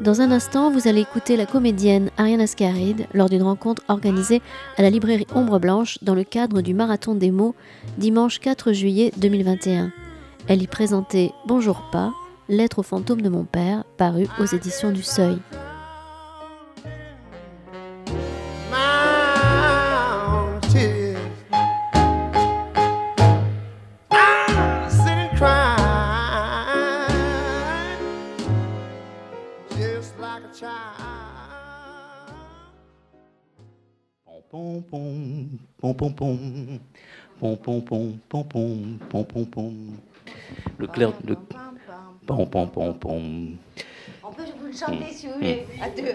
Dans un instant, vous allez écouter la comédienne Ariane Ascaride lors d'une rencontre organisée à la librairie Ombre Blanche dans le cadre du Marathon des mots dimanche 4 juillet 2021. Elle y présentait Bonjour pas, Lettre aux fantômes de mon père, paru aux éditions du Seuil. Le clair, pom pom pom pom. On peut vous le chanter si vous voulez à deux.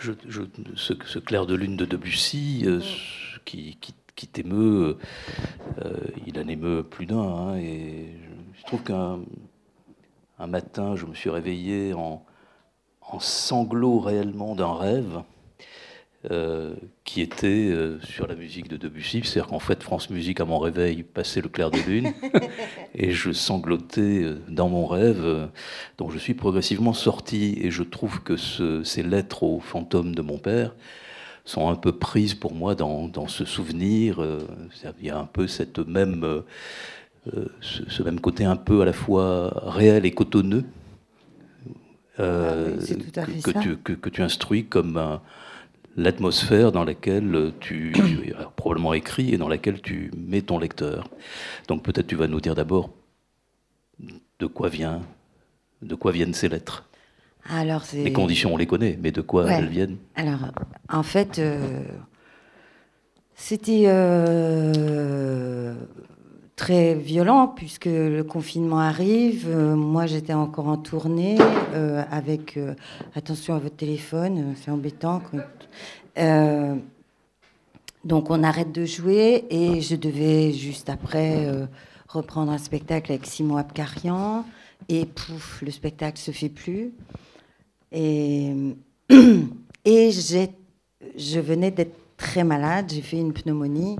Je, je, ce, ce, clair de lune de Debussy euh, qui, qui, qui t'émeut, euh, il en émeut plus d'un. Hein, et je trouve qu'un un matin, je me suis réveillé en, en sanglots réellement d'un rêve euh, qui était euh, sur la musique de Debussy. C'est-à-dire qu'en fait, France Musique, à mon réveil, passait le clair de lune et je sanglotais euh, dans mon rêve, dont je suis progressivement sorti. Et je trouve que ce, ces lettres au fantôme de mon père sont un peu prises pour moi dans, dans ce souvenir. Il y a un peu cette même, ce, ce, même côté un peu à la fois réel et cotonneux euh, ah que, tu, que, que, tu, instruis comme l'atmosphère dans laquelle tu, as probablement écrit et dans laquelle tu mets ton lecteur. Donc peut-être tu vas nous dire d'abord de quoi vient, de quoi viennent ces lettres. Alors les conditions, on les connaît, mais de quoi ouais. elles viennent? Alors, en fait, euh, c'était euh, très violent puisque le confinement arrive. Euh, moi, j'étais encore en tournée avec attention à votre téléphone, c'est embêtant. Euh, donc, on arrête de jouer et je devais juste après euh, reprendre un spectacle avec Simon Abkarian et pouf, le spectacle se fait plus. Et, et je venais d'être très malade, j'ai fait une pneumonie.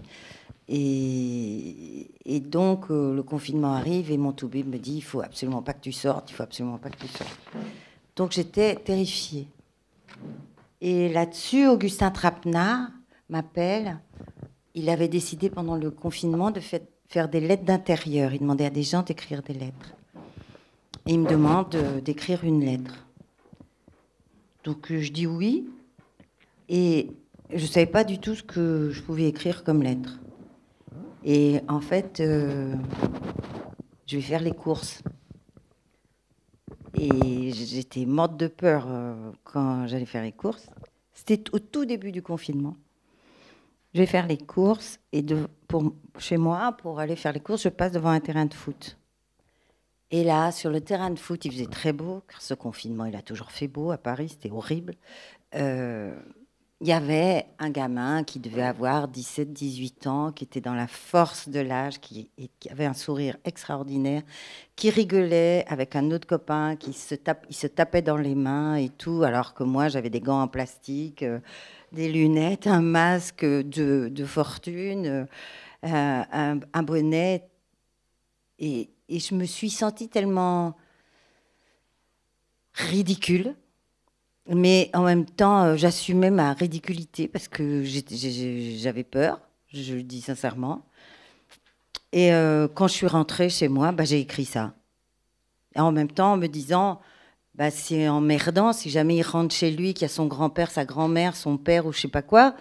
Et, et donc, euh, le confinement arrive et mon toubib me dit il faut absolument pas que tu sortes, il faut absolument pas que tu sortes. Donc, j'étais terrifiée. Et là-dessus, Augustin Trapenard m'appelle. Il avait décidé pendant le confinement de faire des lettres d'intérieur. Il demandait à des gens d'écrire des lettres. Et il me demande euh, d'écrire une lettre. Donc, euh, je dis oui. Et je ne savais pas du tout ce que je pouvais écrire comme lettre. Et en fait, euh, je vais faire les courses. Et j'étais morte de peur euh, quand j'allais faire les courses. C'était au tout début du confinement. Je vais faire les courses et chez moi, pour aller faire les courses, je passe devant un terrain de foot. Et là, sur le terrain de foot, il faisait très beau, car ce confinement, il a toujours fait beau à Paris, c'était horrible. Euh, il y avait un gamin qui devait avoir 17-18 ans, qui était dans la force de l'âge, qui, qui, avait un sourire extraordinaire, qui rigolait avec un autre copain, qui se, tape, il se tapait dans les mains et tout, alors que moi j'avais des gants en plastique, euh, des lunettes, un masque de, de fortune, euh, un, un, bonnet. Et, et je me suis sentie tellement ridicule mais en même temps, euh, j'assumais ma ridiculité parce que j'avais peur, je le dis sincèrement. Et euh, quand je suis rentrée chez moi, bah, j'ai écrit ça. En même temps, en me disant, bah, c'est emmerdant si jamais il rentre chez lui, qu'il y a son grand-père, sa grand-mère, son père ou je sais pas quoi,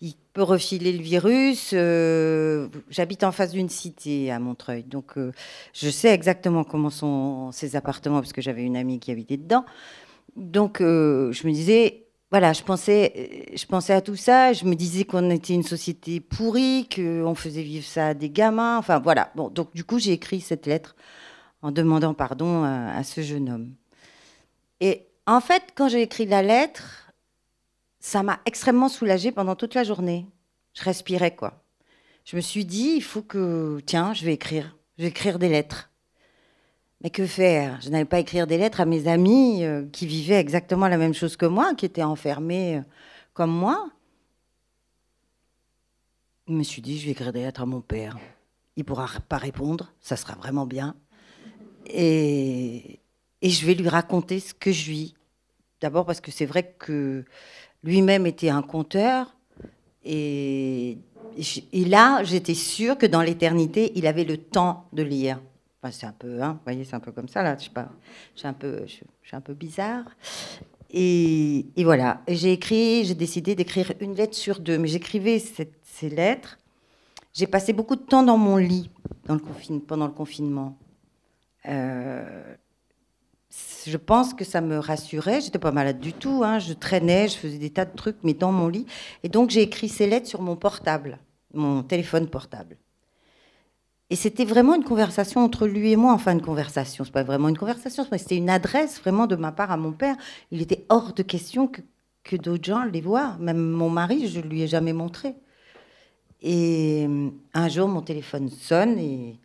il peut refiler le virus. Euh, J'habite en face d'une cité à Montreuil, donc je sais exactement comment sont ces appartements parce que j'avais une amie qui habitait dedans donc, euh, je me disais, voilà, je pensais, je pensais à tout ça. Je me disais qu'on était une société pourrie, qu'on faisait vivre ça à des gamins. Enfin, voilà. Bon, donc, du coup, j'ai écrit cette lettre en demandant pardon à, à ce jeune homme. Et en fait, quand j'ai écrit la lettre, ça m'a extrêmement soulagée pendant toute la journée. Je respirais, quoi. Je me suis dit, il faut que, tiens, je vais écrire. Je vais écrire des lettres. Mais que faire? Je n'allais pas écrire des lettres à mes amis euh, qui vivaient exactement la même chose que moi, qui étaient enfermés euh, comme moi. Je me suis dit, je vais écrire des lettres à mon père. Il pourra pas répondre, ça sera vraiment bien. Et, et je vais lui raconter ce que je vis. D'abord parce que c'est vrai que lui-même était un conteur. Et, et là, j'étais sûre que dans l'éternité, il avait le temps de lire c'est un peu, hein, vous voyez, c'est un peu comme ça là. Je sais pas, je suis un peu, je, suis un peu bizarre. Et, et voilà, j'ai écrit, j'ai décidé d'écrire une lettre sur deux, mais j'écrivais ces lettres. J'ai passé beaucoup de temps dans mon lit pendant le confinement. Euh, je pense que ça me rassurait. J'étais pas malade du tout. Hein. Je traînais, je faisais des tas de trucs, mais dans mon lit. Et donc j'ai écrit ces lettres sur mon portable, mon téléphone portable. Et c'était vraiment une conversation entre lui et moi, enfin une conversation, c'est pas vraiment une conversation, c'était une adresse vraiment de ma part à mon père. Il était hors de question que, d'autres gens les voient. Même mon mari, je lui ai jamais montré. Et euh, un jour, mon téléphone sonne et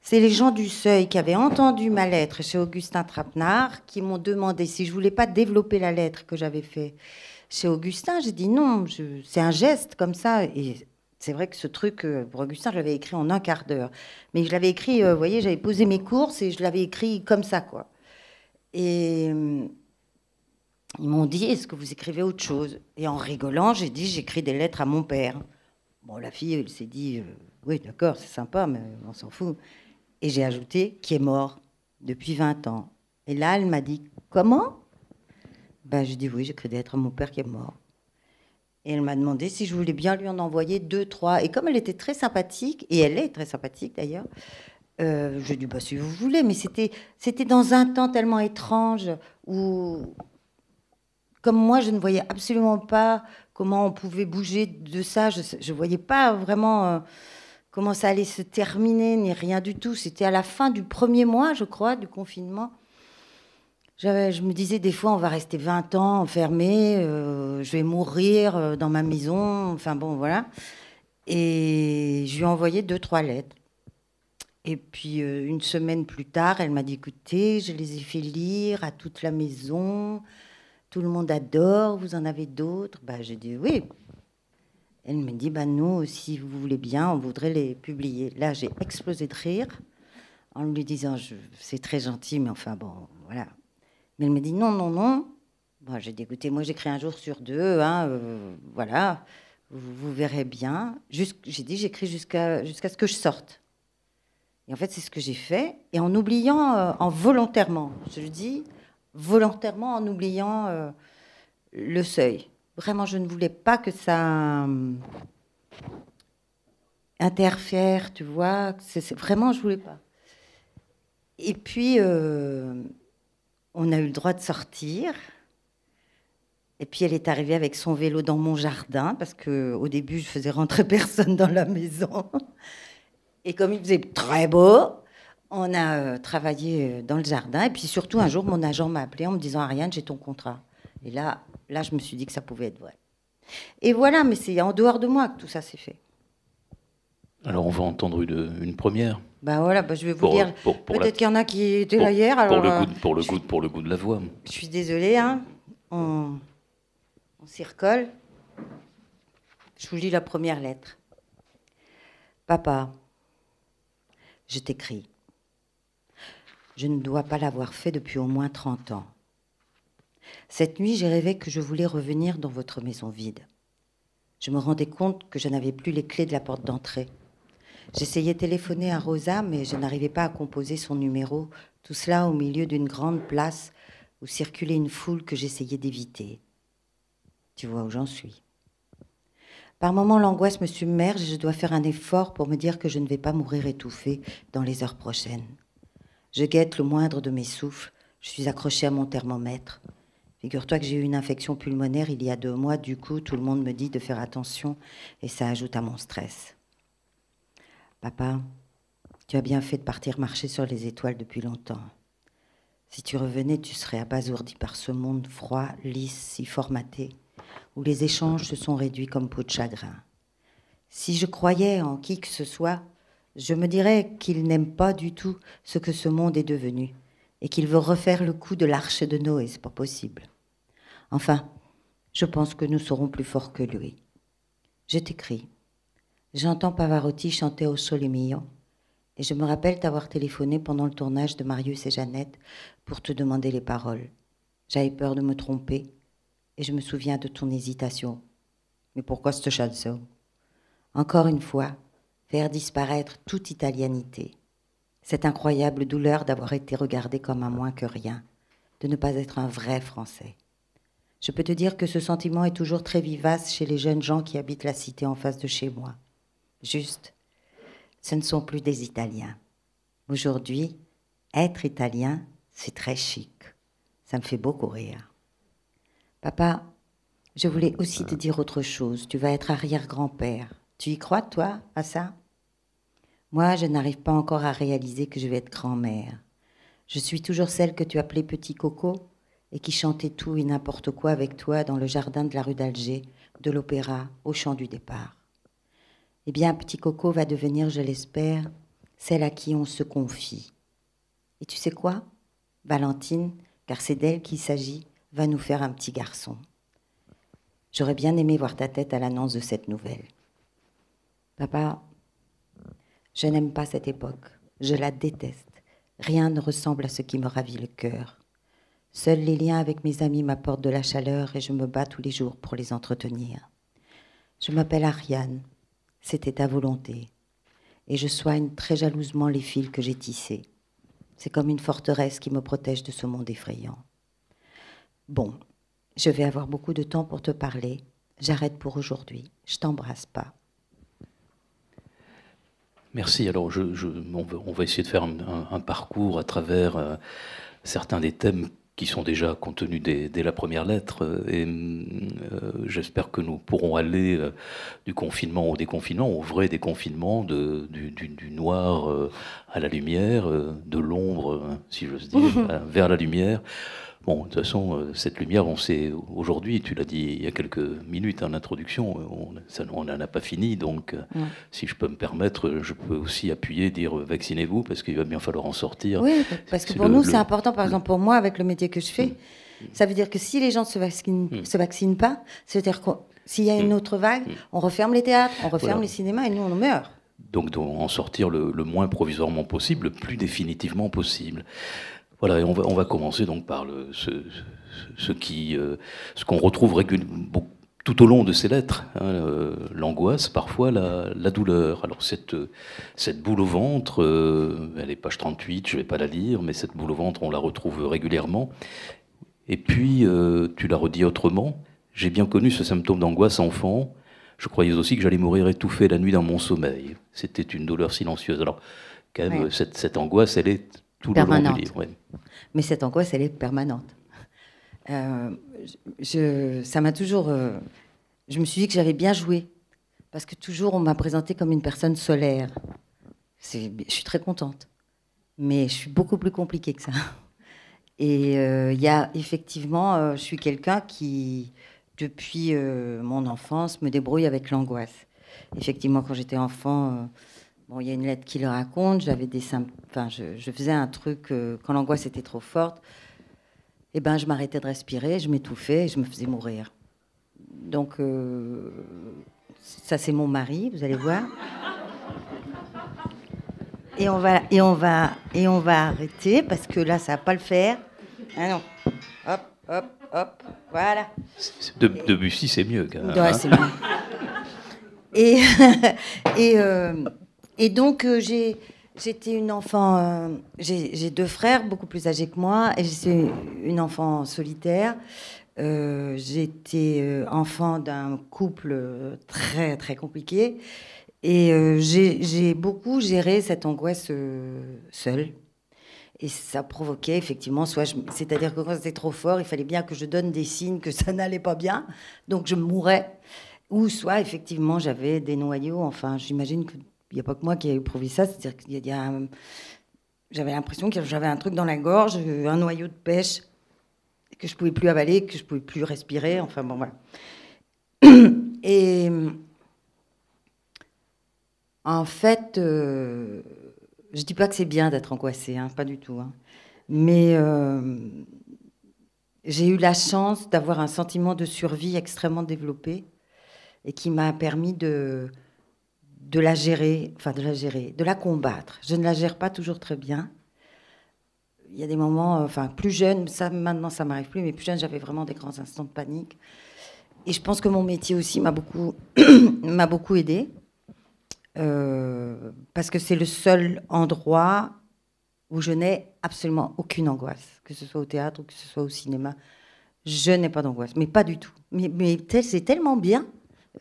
c'est les gens du Seuil qui avaient entendu ma lettre chez Augustin Trapenard qui m'ont demandé si je voulais pas développer la lettre que j'avais fait chez Augustin. J'ai dit non, c'est un geste comme ça. Et c'est vrai que ce truc, euh, pour Augustin, je l'avais écrit en un quart d'heure. Mais je l'avais écrit, euh, vous voyez, j'avais posé mes courses et je l'avais écrit comme ça, quoi. Et euh, ils m'ont dit, est-ce que vous écrivez autre chose? Et en rigolant, j'ai dit, j'écris des lettres à mon père. Bon, la fille, elle s'est dit, oui, d'accord, c'est sympa, mais on s'en fout. Et j'ai ajouté, qui est mort depuis 20 ans. Et là, elle m'a dit, comment? Ben, J'ai dit, oui, j'écris des lettres à mon père qui est mort. Et elle m'a demandé si je voulais bien lui en envoyer deux, trois. Et comme elle était très sympathique, et elle est très sympathique d'ailleurs, euh, je dit, bah, si vous voulez, mais c'était, c'était dans un temps tellement étrange où, comme moi, je ne voyais absolument pas comment on pouvait bouger de ça. Je ne voyais pas vraiment euh, comment ça allait se terminer, ni rien du tout. C'était à la fin du premier mois, je crois, du confinement je me disais des fois, on va rester 20 ans enfermé, euh, je vais mourir euh, dans ma maison, enfin bon, voilà. Et je lui ai envoyé deux, trois lettres. Et puis euh, une semaine plus tard, elle m'a dit, écoutez, je les ai fait lire à toute la maison, tout le monde adore, vous en avez d'autres? Bah, J'ai dit oui. Elle me dit, bah, nous, si vous voulez bien, on voudrait les publier. Là, j'ai explosé de rire en lui disant, c'est très gentil, mais enfin bon, voilà, mais elle m'a dit non, non, non. Bon, j'ai écoutez, moi j'écris un jour sur deux, hein, euh, voilà, vous, verrez bien. J'ai dit j'écris jusqu'à jusqu'à ce que je sorte. Et en fait, c'est ce que j'ai fait. Et en oubliant, euh, en volontairement, je le dis, volontairement en oubliant euh, le seuil. Vraiment, je ne voulais pas que ça interfère, tu vois. Vraiment, je voulais pas. Et puis, on a eu le droit de sortir. Et puis elle est arrivée avec son vélo dans mon jardin, parce qu'au début, je faisais rentrer personne dans la maison. Et comme il faisait très beau, on a euh, travaillé euh, dans le jardin. Et puis surtout, un jour, mon agent m'a appelé en me disant Ariane, j'ai ton contrat. Et là, là, je me suis dit que ça pouvait être vrai. Et voilà, mais c'est en dehors de moi que tout ça s'est fait. Alors on va entendre une, première. Bah voilà, bah je vais vous dire. Peut-être qu'il y en a qui étaient là hier. pour, le euh, goût, pour, le goût, pour le goût de la voix. Je suis désolée, hein. On, on s'y recolle. Je vous lis la première lettre. Papa, je t'écris. Je ne dois pas l'avoir fait depuis au moins 30 ans. Cette nuit, j'ai rêvé que je voulais revenir dans votre maison vide. Je me rendais compte que je n'avais plus les clés de la porte d'entrée J'essayais de téléphoner à Rosa, mais je n'arrivais pas à composer son numéro, tout cela au milieu d'une grande place où circulait une foule que j'essayais d'éviter. Tu vois où j'en suis. Par moments, l'angoisse me submerge et je dois faire un effort pour me dire que je ne vais pas mourir étouffée dans les heures prochaines. Je guette le moindre de mes souffles. Je suis accrochée à mon thermomètre. Figure-toi que j'ai eu une infection pulmonaire il y a deux mois. Du coup, tout le monde me dit de faire attention et ça ajoute à mon stress. Papa, tu as bien fait de partir marcher sur les étoiles depuis longtemps. Si tu revenais, tu serais abasourdi par ce monde froid, lisse, si formaté, où les échanges se sont réduits comme peau de chagrin. Si je croyais en qui que ce soit, je me dirais qu'il n'aime pas du tout ce que ce monde est devenu et qu'il veut refaire le coup de l'arche de Noé. C'est pas possible. Enfin, je pense que nous serons plus forts que lui. Je t'écris. J'entends Pavarotti chanter au Sole Mio et je me rappelle t'avoir téléphoné pendant le tournage de Marius et Jeannette pour te demander les paroles. J'avais peur de me tromper et je me souviens de ton hésitation. Mais pourquoi cette chanson? Encore une fois, faire disparaître toute italianité. Cette incroyable douleur d'avoir été regardé comme un moins que rien, de ne pas être un vrai Français. Je peux te dire que ce sentiment est toujours très vivace chez les jeunes gens qui habitent la cité en face de chez moi. Juste, ce ne sont plus des Italiens. Aujourd'hui, être italien, c'est très chic. Ça me fait beaucoup rire. Papa, je voulais aussi te dire autre chose. Tu vas être arrière-grand-père. Tu y crois, toi, à ça? Moi, je n'arrive pas encore à réaliser que je vais être grand-mère. Je suis toujours celle que tu appelais Petit Coco et qui chantait tout et n'importe quoi avec toi dans le jardin de la rue d'Alger, de l'opéra, au champ du départ. Eh bien, Petit Coco va devenir, je l'espère, celle à qui on se confie. Et tu sais quoi Valentine, car c'est d'elle qu'il s'agit, va nous faire un petit garçon. J'aurais bien aimé voir ta tête à l'annonce de cette nouvelle. Papa, je n'aime pas cette époque. Je la déteste. Rien ne ressemble à ce qui me ravit le cœur. Seuls les liens avec mes amis m'apportent de la chaleur et je me bats tous les jours pour les entretenir. Je m'appelle Ariane. C'était ta volonté. Et je soigne très jalousement les fils que j'ai tissés. C'est comme une forteresse qui me protège de ce monde effrayant. Bon, je vais avoir beaucoup de temps pour te parler. J'arrête pour aujourd'hui. Je t'embrasse pas. Merci. Alors, je, on, va, essayer de faire un, parcours à travers euh, certains des thèmes qui sont déjà contenus dès, la première lettre. Et euh, j'espère que nous pourrons aller euh, du confinement au déconfinement, au vrai déconfinement, de, du, du, noir à la lumière, de l'ombre, si j'ose dire, vers la lumière. Bon, de toute façon, euh, cette lumière, on sait aujourd'hui, tu l'as dit il y a quelques minutes en introduction, on n'en a pas fini. Donc, euh, si je peux me permettre, je peux aussi appuyer, dire euh, vaccinez-vous, parce qu'il va bien falloir en sortir. Oui, parce que pour nous, c'est important. Par exemple, pour moi, avec le métier que je fais, mm. ça veut dire que si les gens ne se vaccinent, mm. se vaccinent pas, c'est-à-dire que s'il y a une mm. autre vague, on referme les théâtres, on referme les cinémas et nous, on meurt. Donc, en sortir le, le moins provisoirement possible, le plus définitivement possible. Voilà, on va, on va commencer donc par le, ce, ce, qui, euh, ce qu'on retrouve régulièrement tout au long de ces lettres, hein, euh, l'angoisse, parfois la, la, douleur. Alors cette, cette boule au ventre, euh, elle est page 38, je ne vais pas la lire, mais cette boule au ventre, on la retrouve régulièrement. Et puis, tu l'as redit autrement, j'ai bien connu ce symptôme d'angoisse enfant. Je croyais aussi que j'allais mourir étouffé la nuit dans mon sommeil. C'était une douleur silencieuse. Alors, quand même, cette, cette angoisse, elle est tout permanente. Mais cette angoisse, elle est permanente. Euh, je, ça m'a toujours. Euh, je me suis dit que j'avais bien joué. Parce que toujours, on m'a présenté comme une personne solaire. Je suis très contente. Mais je suis beaucoup plus compliquée que ça. Et euh, il y a effectivement, je suis quelqu'un qui, depuis mon enfance, me débrouille avec l'angoisse. Effectivement, quand j'étais enfant, Bon, il y a une lettre qui le raconte. J'avais des enfin, je, faisais un truc euh, quand l'angoisse était trop forte. Et eh ben, je m'arrêtais de respirer, je m'étouffais et je me faisais mourir. Donc, euh, ça c'est mon mari, vous allez voir. Et on va, et on va, et on va arrêter parce que là, ça va pas le faire. Ah non. Hop, hop, hop. Voilà. De, Debussy, c'est mieux. Quand même, ouais, hein. c'est mieux. Et, et euh, et donc, euh, j'ai, j'étais une enfant. Euh, j'ai, deux frères beaucoup plus âgés que moi, et j'étais une enfant solitaire. Euh, j'étais enfant d'un couple très, très compliqué. Et j'ai, beaucoup géré cette angoisse seule. Et ça provoquait effectivement, soit c'est-à-dire que quand c'était trop fort, il fallait bien que je donne des signes que ça n'allait pas bien, donc je mourais. Ou soit effectivement j'avais des noyaux, enfin j'imagine que il n'y a pas que moi qui ai éprouvé ça. C'est-à-dire qu'il y a, j'avais l'impression que j'avais un truc dans la gorge, un noyau de pêche que je pouvais plus avaler, que je pouvais plus respirer. Enfin bon voilà. Et En fait, euh, je dis pas que c'est bien d'être angoissée, hein, pas du tout. hein. Mais euh, j'ai eu la chance d'avoir un sentiment de survie extrêmement développé et qui m'a permis de, de la gérer, enfin de la gérer, de la combattre. Je ne la gère pas toujours très bien. Il y a des moments, euh, enfin plus jeune, ça maintenant ça m'arrive plus, mais plus jeune j'avais vraiment des grands instants de panique. Et je pense que mon métier aussi m'a beaucoup, m'a beaucoup aidé. Euh, parce que c'est le seul endroit où je n'ai absolument aucune angoisse, que ce soit au théâtre ou que ce soit au cinéma. Je n'ai pas d'angoisse, mais pas du tout. Mais, c'est tellement bien,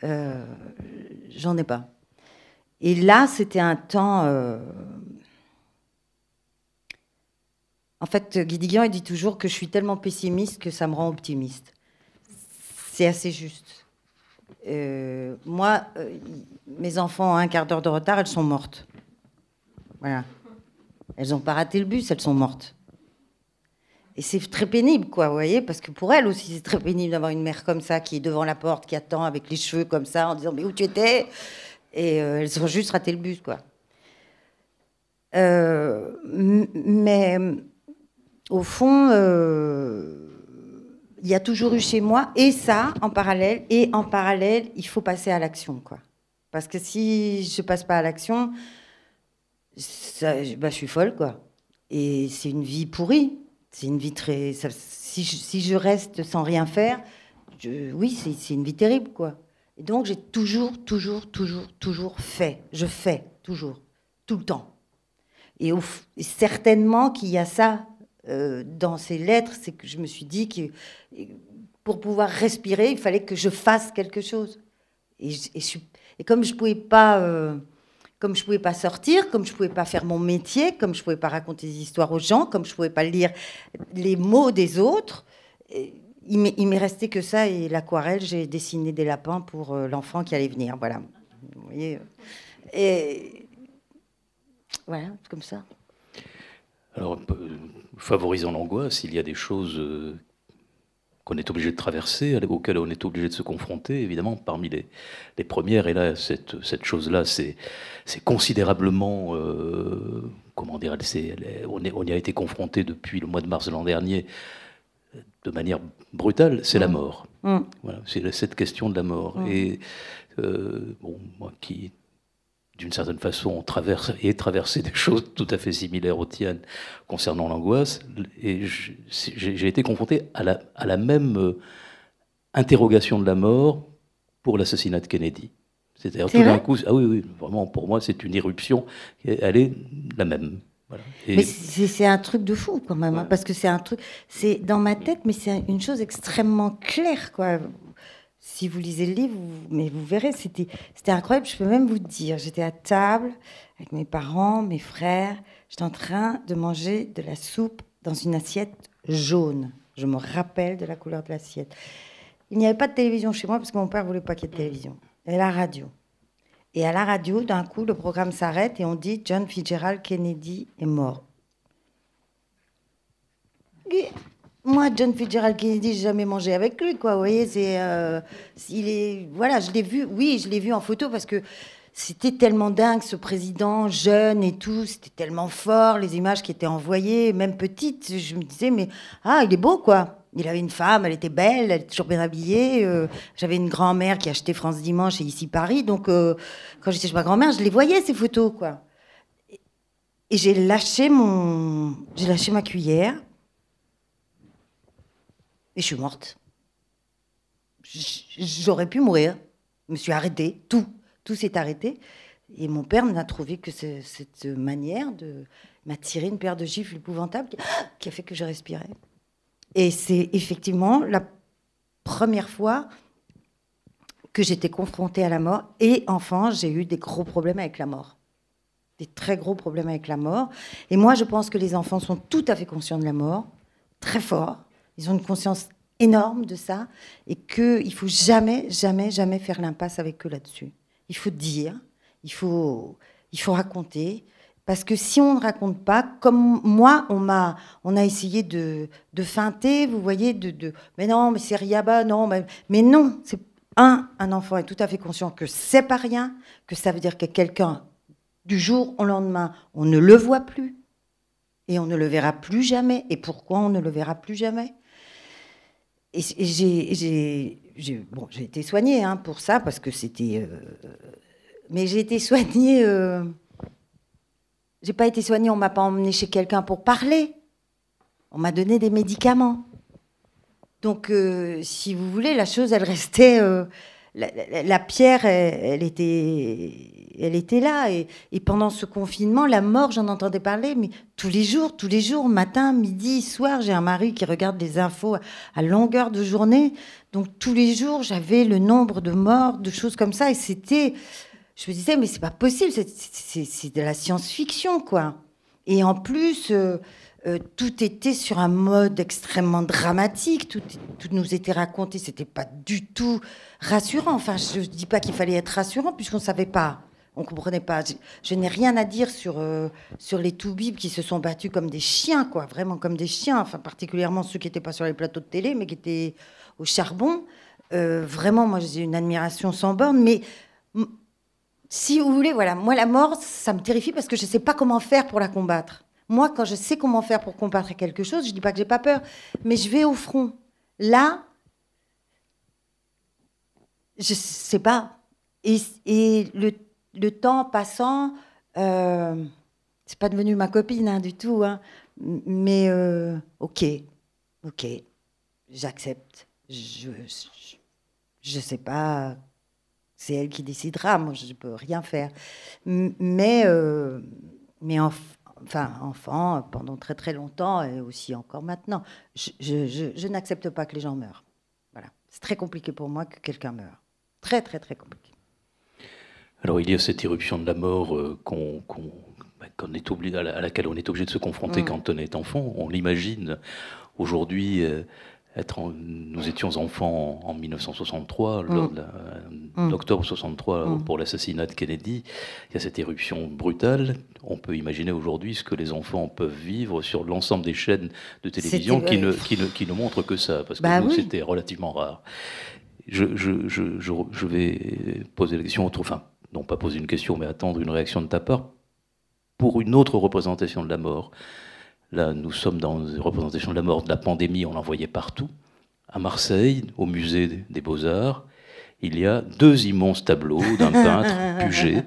euh, j'en ai pas. Et là, c'était un temps. euh, En fait, Guy Diguian, il dit toujours que je suis tellement pessimiste que ça me rend optimiste. C'est assez juste. Euh, moi, euh, mes enfants ont un quart d'heure de retard, elles sont mortes. Voilà. Elles n'ont pas raté le bus, elles sont mortes. Et c'est très pénible, quoi, vous voyez, parce que pour elles aussi, c'est très pénible d'avoir une mère comme ça qui est devant la porte, qui attend avec les cheveux comme ça, en disant Mais où tu étais? Et euh, elles ont juste raté le bus, quoi. Euh, mais au fond, euh, il y a toujours eu chez moi, et ça en parallèle, et en parallèle, il faut passer à l'action, quoi. Parce que si je passe pas à l'action, bah, je suis folle, quoi. Et c'est une vie pourrie. C'est une vie très. si, je, reste sans rien faire, oui, c'est une vie terrible, quoi. Et donc, j'ai toujours, toujours, toujours, toujours fait. Je fais, toujours, tout le temps. Et, certainement qu'il y a ça euh, dans ces lettres, c'est que je me suis dit que pour pouvoir respirer, il fallait que je fasse quelque chose. Et, comme je pouvais pas, euh, comme je pouvais pas sortir, comme je pouvais pas faire mon métier, comme je pouvais pas raconter des histoires aux gens, comme je pouvais pas lire les mots des autres, il m'est resté que ça et l'aquarelle. J'ai dessiné des lapins pour euh, l'enfant qui allait venir. Voilà. Vous voyez. euh. Et voilà, comme ça. Alors, euh, favorisant l'angoisse, il y a des choses qu'on est obligé de traverser, auxquelles on est obligé de se confronter, évidemment, parmi les, premières. Et là, cette, chose-là, c'est considérablement, comment dire, on, on y a été confronté depuis le mois de mars de l'an dernier de manière brutale, c'est la Mm. mort. Mm. Voilà, c'est cette question de la mort. Mm. Et euh, bon, moi qui, d'une certaine façon, traverse et traversé des choses tout à fait similaires aux tiennes concernant l'angoisse, et j'ai été confronté à la, à la même euh, interrogation de la mort pour l'assassinat de Kennedy. C'est-à-dire C'est tout d'un coup, ah oui, oui, vraiment, pour moi, c'est une éruption. Elle est la même. Voilà. Et- Mais c'est c'est un truc de fou quand même, hein, parce que c'est un truc, c'est dans ma tête, mais c'est une chose extrêmement claire, quoi. Si vous lisez le livre, vous- mais vous verrez, c'était c'était incroyable. Je peux même vous dire, j'étais à table avec mes parents, mes frères, j'étais en train de manger de la soupe dans une assiette jaune. Je me rappelle de la couleur de l'assiette. Il n'y avait pas de télévision chez moi parce que mon père voulait pas qu'il y ait de télévision. Et la radio. Et à la radio, d'un coup, le programme s'arrête et on dit John Fitzgerald Kennedy est mort. Moi, John Fitzgerald Kennedy, j'ai jamais mangé avec lui, quoi. Vous voyez, c'est, euh, il est, voilà, je l'ai vu. Oui, je l'ai vu en photo parce que c'était tellement dingue, ce président jeune et tout. C'était tellement fort, les images qui étaient envoyées, même petites. Je me disais, mais ah, il est beau, quoi. Il avait une femme, elle était belle, elle était toujours bien habillée. euh, J'avais une grand-mère qui achetait France Dimanche et ici Paris. Donc, euh, quand j'étais chez ma grand-mère, je les voyais, ces photos, quoi. Et j'ai lâché mon, j'ai lâché ma cuillère. Et je suis morte. J'aurais pu mourir. Je me suis arrêtée. Tout, tout s'est arrêté. Et mon père n'a trouvé que ce- cette manière de m'a tiré une paire de gifles épouvantables qui a fait que je respirais. Et c'est effectivement la première fois que j'étais confrontée à la mort. Et enfant, j'ai eu des gros problèmes avec la mort. Des très gros problèmes avec la mort. Et moi, je pense que les enfants sont tout à fait conscients de la mort, très forts. Ils ont une conscience énorme de ça. Et qu'il ne faut jamais, jamais, jamais faire l'impasse avec eux là-dessus. Il faut dire, il faut, il faut raconter. Parce que si on ne raconte pas, comme moi, on m'a, on a essayé de, feinter, vous voyez, de, mais non, mais c'est Riaba, non, mais, mais non, c'est un, un enfant est tout à fait conscient que c'est pas rien, que ça veut dire que quelqu'un Du jour au lendemain, on ne le voit plus. Et on ne le verra plus jamais. Et pourquoi on ne le verra plus jamais? Et j'ai bon, été soignée hein, pour ça, parce que c'était... Euh, mais j'ai été soignée... Euh, j'ai pas été soignée, on m'a pas emmenée chez quelqu'un pour parler. On m'a donné des médicaments. Donc, euh, si vous voulez, la chose, elle restait. Euh, la, pierre, elle, était, elle était là. Et, pendant ce confinement, la mort, j'en entendais parler, mais tous les jours, tous les jours, matin, midi, soir, j'ai un mari qui regarde les infos à longueur de journée. Donc, tous les jours, j'avais le nombre de morts, de choses comme ça. Et c'était. Je me disais, mais c'est pas possible, c'est de la science-fiction, quoi. Et en plus. Euh, euh, tout était sur un mode extrêmement dramatique, tout, nous était raconté, c'était pas du tout rassurant. Enfin, je ne dis pas qu'il fallait être rassurant, puisqu'on savait pas, on comprenait pas. Je, n'ai rien à dire sur, euh, sur les Toubibs qui se sont battus comme des chiens, quoi, vraiment comme des chiens, enfin, particulièrement ceux qui n'étaient pas sur les plateaux de télé, mais qui étaient au charbon. Euh, vraiment, moi, j'ai une admiration sans borne, mais si vous voulez, voilà, moi, la mort, ça me terrifie parce que je ne sais pas comment faire pour la combattre. Moi, quand je sais comment faire pour combattre quelque chose, je ne dis pas que j'ai pas peur, mais je vais au front. Là, je ne sais pas. Et, le, temps passant, euh, c'est pas devenu ma copine hein, du tout, hein. mais euh, ok, ok, j'accepte. Je, ne sais pas, c'est elle qui décidera, moi je ne peux rien faire. Mais, euh, mais en, enfin enfant, pendant très très longtemps et aussi encore maintenant. Je, n'accepte pas que les gens meurent. Voilà. C'est très compliqué pour moi que quelqu'un meure. Très très très compliqué. Alors il y a cette éruption de la mort euh, qu'on, bah, est obligé, à, laquelle on est obligé de se confronter mm. quand on est enfant. On l'imagine aujourd'hui. Euh, nous étions enfants en, 1963, lors mm. d'octobre 63 mm. pour l'assassinat de Kennedy. Il y a cette éruption brutale. On peut imaginer aujourd'hui ce que les enfants peuvent vivre sur l'ensemble des chaînes de télévision qui ne, qui, ne, qui ne montrent que ça, parce que bah c'était relativement rare. Je, je, je, je, vais poser la question, enfin, non pas poser une question, mais attendre une réaction de ta part pour une autre représentation de la mort. Là, nous sommes dans une représentation de la mort de la pandémie, on l'en voyait partout. À Marseille, au musée des Beaux-Arts, il y a deux immenses tableaux d'un peintre, Puget.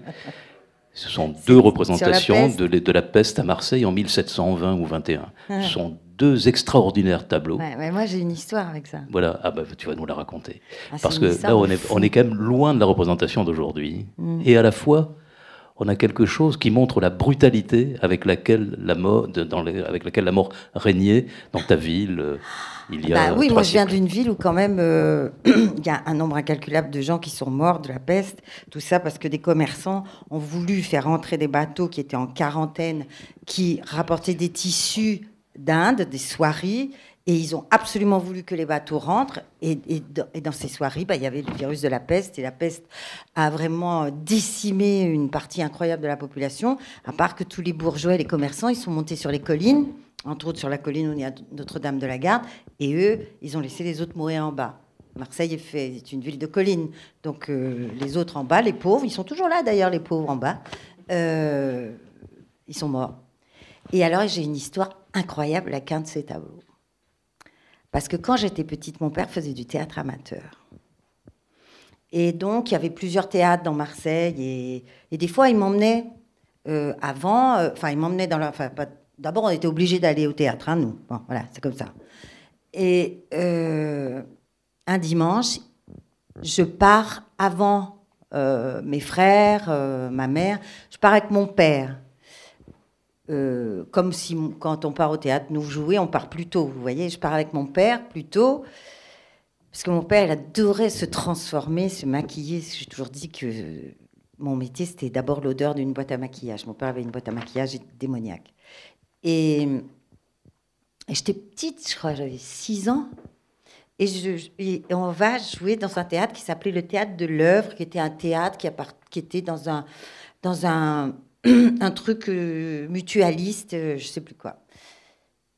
Ce sont deux représentations de, de, la peste à Marseille en 1720 ou 21. Ce sont deux extraordinaires tableaux. moi, j'ai une histoire avec ça. Voilà, ah bah, tu vas nous la raconter. Ah, Parce que là, on est, on est, quand même loin de la représentation d'aujourd'hui. Mm. Et à la fois, on a quelque chose qui montre la brutalité avec laquelle la mort, dans avec laquelle la mort régnait dans ta ville. Euh, il y a bah oui, moi je viens d'une ville où quand même euh, il y a un nombre incalculable de gens qui sont morts de la peste, tout ça parce que des commerçants ont voulu faire entrer des bateaux qui étaient en quarantaine, qui rapportaient des tissus d'Inde, des soieries, et ils ont absolument voulu que les bateaux rentrent. Et, dans, ces soirées, bah, il y avait le virus de la peste. Et la peste a vraiment décimé une partie incroyable de la population. À part que tous les bourgeois et les commerçants, ils sont montés sur les collines. Entre autres, sur la colline où il y a Notre-Dame de la Garde. Et eux, ils ont laissé les autres mourir en bas. Marseille est, une ville de collines. Donc euh, les autres en bas, les pauvres, ils sont toujours là d'ailleurs, les pauvres en bas. Euh, ils sont morts. Et alors, j'ai une histoire incroyable à qu'un de ces tableaux. Parce que quand j'étais petite, mon père faisait du théâtre amateur. Et donc, il y avait plusieurs théâtres dans Marseille. Et, des fois, il m'emmenait euh, avant, euh, enfin, il m'emmenait dans la. Enfin, D'abord, on était obligés d'aller au théâtre, hein, nous. Bon, voilà, c'est comme ça. Et euh, un dimanche, je pars avant mes frères, ma mère, je pars avec mon père. Euh, comme si quand on part au théâtre, nous jouer, on part plus tôt. Vous voyez, je pars avec mon père plus tôt, parce que mon père, il adorait se transformer, se maquiller. J'ai toujours dit que mon métier, c'était d'abord l'odeur d'une boîte à maquillage. Mon père avait une boîte à maquillage démoniaque. Et, j'étais petite, je crois, j'avais 6 ans. Et, on va jouer dans un théâtre qui s'appelait le Théâtre de l'œuvre, qui était un théâtre qui, qui était dans un, dans un un truc euh, mutualiste, euh, je sais plus quoi.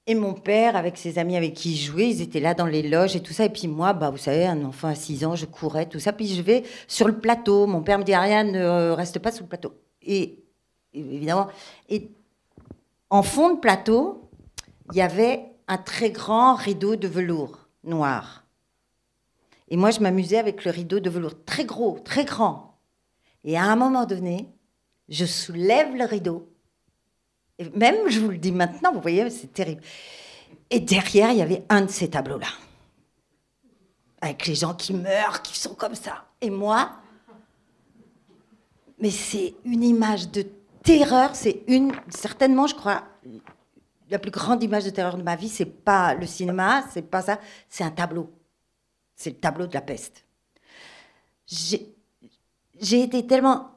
Et mon père, avec ses amis avec qui il jouait, ils étaient là dans les loges et tout ça. Et puis moi, bah, vous savez, un enfant à 6 ans, je courais, tout ça. Puis je vais sur le plateau. Mon père me dit, Ariane, ne reste pas sur le plateau. Et évidemment. Et en fond de plateau, il y avait un très grand rideau de velours noir. Et moi, je m'amusais avec le rideau de velours très gros, très grand. Et à un moment donné, je soulève le rideau. Et même, je vous le dis maintenant, vous voyez, c'est terrible. Et derrière, il y avait un de ces tableaux-là. Avec les gens qui meurent, qui sont comme ça. Et moi, mais c'est une image de terreur. C'est une, certainement, je crois, la plus grande image de terreur de ma vie. C'est pas le cinéma, c'est pas ça. C'est un tableau. C'est le tableau de la peste. J'ai été tellement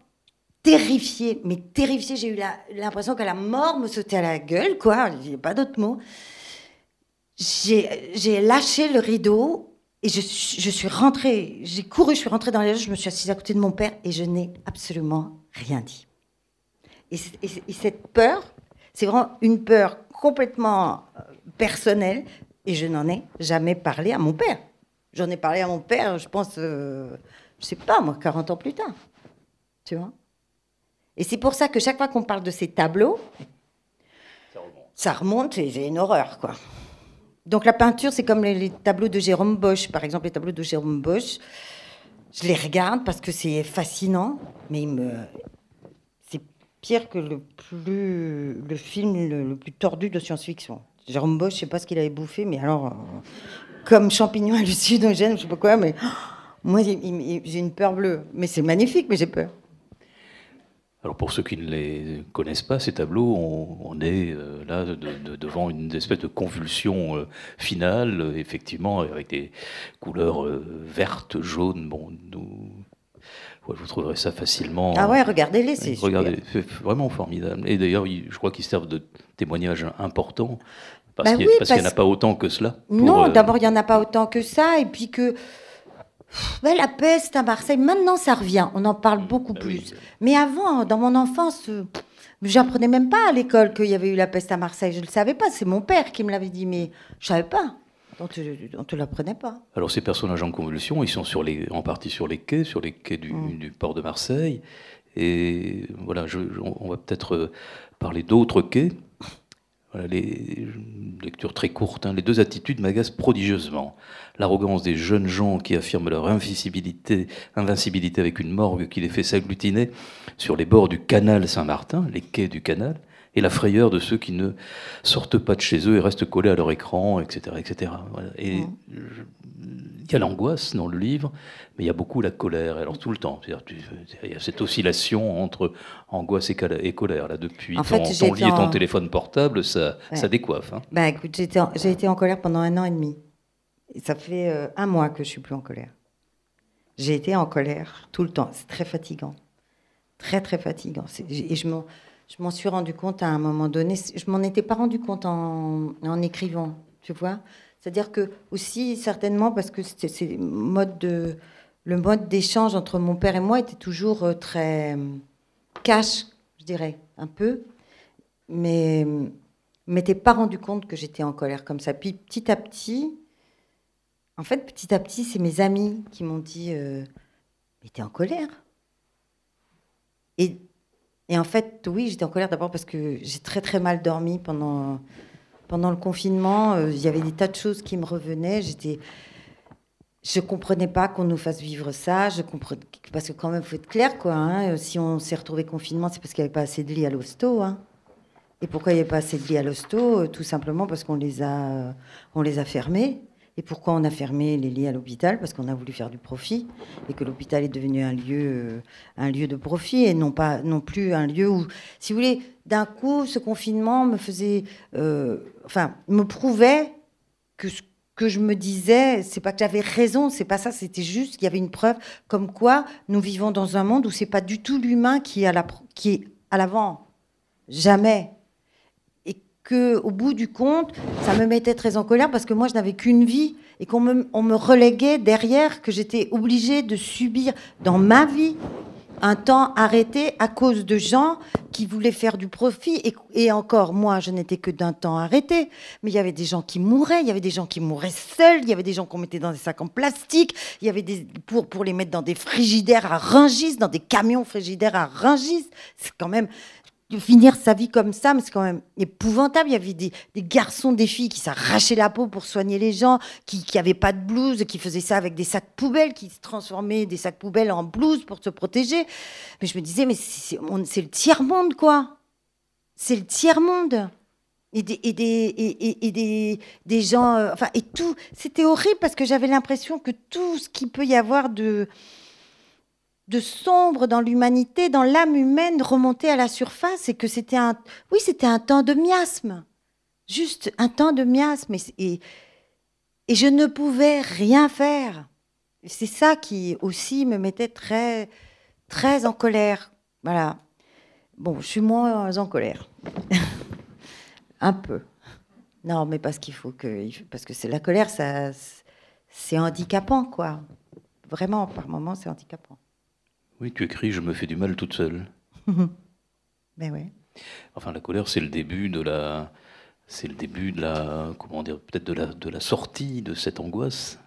terrifiée, mais terrifiée, j'ai eu l'impression que la mort me sautait à la gueule, quoi. Il n'y a pas d'autre mot. J'ai lâché le rideau et je, suis rentrée, j'ai couru, je suis rentrée dans les loges, je me suis assise à côté de mon père et je n'ai absolument rien dit. Et, cette peur, c'est vraiment une peur complètement euh, personnelle et je n'en ai jamais parlé à mon père. J'en ai parlé à mon père, je pense, euh, je sais pas, moi, 40 ans plus tard. Tu vois? Et c'est pour ça que chaque fois qu'on parle de ces tableaux, ça remonte, ça remonte c'est une horreur, quoi. Donc la peinture, c'est comme les, tableaux de Jérôme Bosch, par exemple, les tableaux de Jérôme Bosch. Je les regarde parce que c'est fascinant, mais me... c'est pire que le, plus... le film le, plus tordu de science-fiction. Jérôme Bosch, je sais pas ce qu'il avait bouffé, mais alors, euh, comme champignon hallucinogène, je sais pas quoi, mais moi, j'ai une peur bleue. Mais c'est magnifique, mais j'ai peur. Alors pour ceux qui ne les connaissent pas, ces tableaux, on, est euh, là devant une espèce de convulsion euh, finale, effectivement, avec des couleurs euh, vertes, jaunes. Bon, nous, vous trouverez ça facilement. Ah ouais, regardez-les, c'est Regardez, c'est vraiment formidable. Et d'ailleurs, je crois qu'ils servent de témoignage important. Parce bah qu'il n'y en a pas autant que cela. non, d'abord, il n'y en a pas autant que ça. Et puis que la peste à Marseille, maintenant ça revient, on en parle beaucoup ah plus. Mais avant, dans mon enfance, euh, j'apprenais même pas à l'école qu'il y avait eu la peste à Marseille. Je ne le savais pas, c'est mon père qui me l'avait dit, mais je savais pas. On ne te l'apprenait pas. Alors ces personnages en convulsion, ils sont sur les, en partie sur les quais, sur les quais du, mm. port de Marseille. Et voilà, on va peut-être euh, parler d'autres quais. Les lectures très courtes. Hein. Les deux attitudes m'agacent prodigieusement. L'arrogance des jeunes gens qui affirment leur invincibilité avec une morgue qui les fait s'agglutiner sur les bords du canal Saint-Martin, les quais du canal, et la frayeur de ceux qui ne sortent pas de chez eux et restent collés à leur écran, etc. etc. Et il y a l'angoisse dans le livre, mais il y a beaucoup la colère, alors tout le temps. Il y a cette oscillation entre angoisse et, colère. Là, depuis en ton, ton lit et ton téléphone portable, ça, ça décoiffe. Hein. Bah, écoute, j'ai été en colère pendant un an et demi. Et ça fait euh, un mois que je suis plus en colère. J'ai été en colère tout le temps. C'est très fatigant. Très, très fatigant. Et je m'en je m'en suis rendu compte à un moment donné. Je m'en étais pas rendu compte en, en écrivant, tu vois. C'est-à-dire que aussi certainement parce que c'est mode de le mode d'échange entre mon père et moi était toujours euh, très euh, cash, je dirais, un peu, mais m'étais pas rendu compte que j'étais en colère comme ça. Puis petit à petit, en fait, petit à petit, c'est mes amis qui m'ont dit euh, Mais t'es en colère et et en fait, oui, j'étais en colère d'abord parce que j'ai très très mal dormi pendant, pendant le confinement. Euh, il y avait des tas de choses qui me revenaient. J'étais, je comprenais pas qu'on nous fasse vivre ça. Je comprenais parce que quand même, faut être clair, quoi. Hein. Euh, si on s'est retrouvé confinement, c'est parce qu'il n'y avait pas assez de lits à l'hosto. Hein. Et pourquoi il n'y avait pas assez de lits à l'hosto? Euh, Tout simplement parce qu'on les a, on les a fermés. Et pourquoi on a fermé les lits à l'hôpital? Parce qu'on a voulu faire du profit et que l'hôpital est devenu un lieu, euh, un lieu de profit et non pas non plus un lieu où, si vous voulez, d'un coup, ce confinement me faisait, euh, enfin, me prouvait que ce que je me disais, c'est pas que j'avais raison, c'est pas ça, c'était juste qu'il y avait une preuve comme quoi nous vivons dans un monde où c'est pas du tout l'humain qui est à la, qui est à l'avant, jamais au bout du compte, ça me mettait très en colère parce que moi, je n'avais qu'une vie et qu'on me, reléguait derrière, que j'étais obligée de subir dans ma vie un temps arrêté à cause de gens qui voulaient faire du profit. Et, et encore, moi, je n'étais que d'un temps arrêté. Mais il y avait des gens qui mouraient, il y avait des gens qui mouraient seuls, il y avait des gens qu'on mettait dans des sacs en plastique, il y avait des, pour, pour les mettre dans des frigidaires à Rungis, dans des camions frigidaires à Rungis. C'est quand même de finir sa vie comme ça, mais c'est quand même épouvantable. Il y avait des, garçons, des filles qui s'arrachaient la peau pour soigner les gens, qui n'avaient pas de blouse, qui faisaient ça avec des sacs poubelles, qui se transformaient des sacs poubelles en blouse pour se protéger. Mais je me disais, mais c'est le tiers-monde, quoi. C'est le tiers-monde. Et des, et des, et, des, des gens. Euh, enfin, et tout. C'était horrible parce que j'avais l'impression que tout ce qu'il peut y avoir de de sombre dans l'humanité, dans l'âme humaine remonter à la surface et que c'était un, oui, c'était un temps de miasme, juste un temps de miasme et, et, je ne pouvais rien faire. C'est ça qui aussi me mettait très, très en colère. Voilà. Bon, je suis moins en colère, un peu. Non, mais parce qu'il faut que, parce que c'est la colère, ça, c'est handicapant, quoi. Vraiment, par moments, c'est handicapant. Oui, tu écris Je me fais du mal toute seule. ben oui. Enfin, la colère, c'est le début de la. C'est le début de la. Comment dire Peut-être de la, de la sortie de cette angoisse.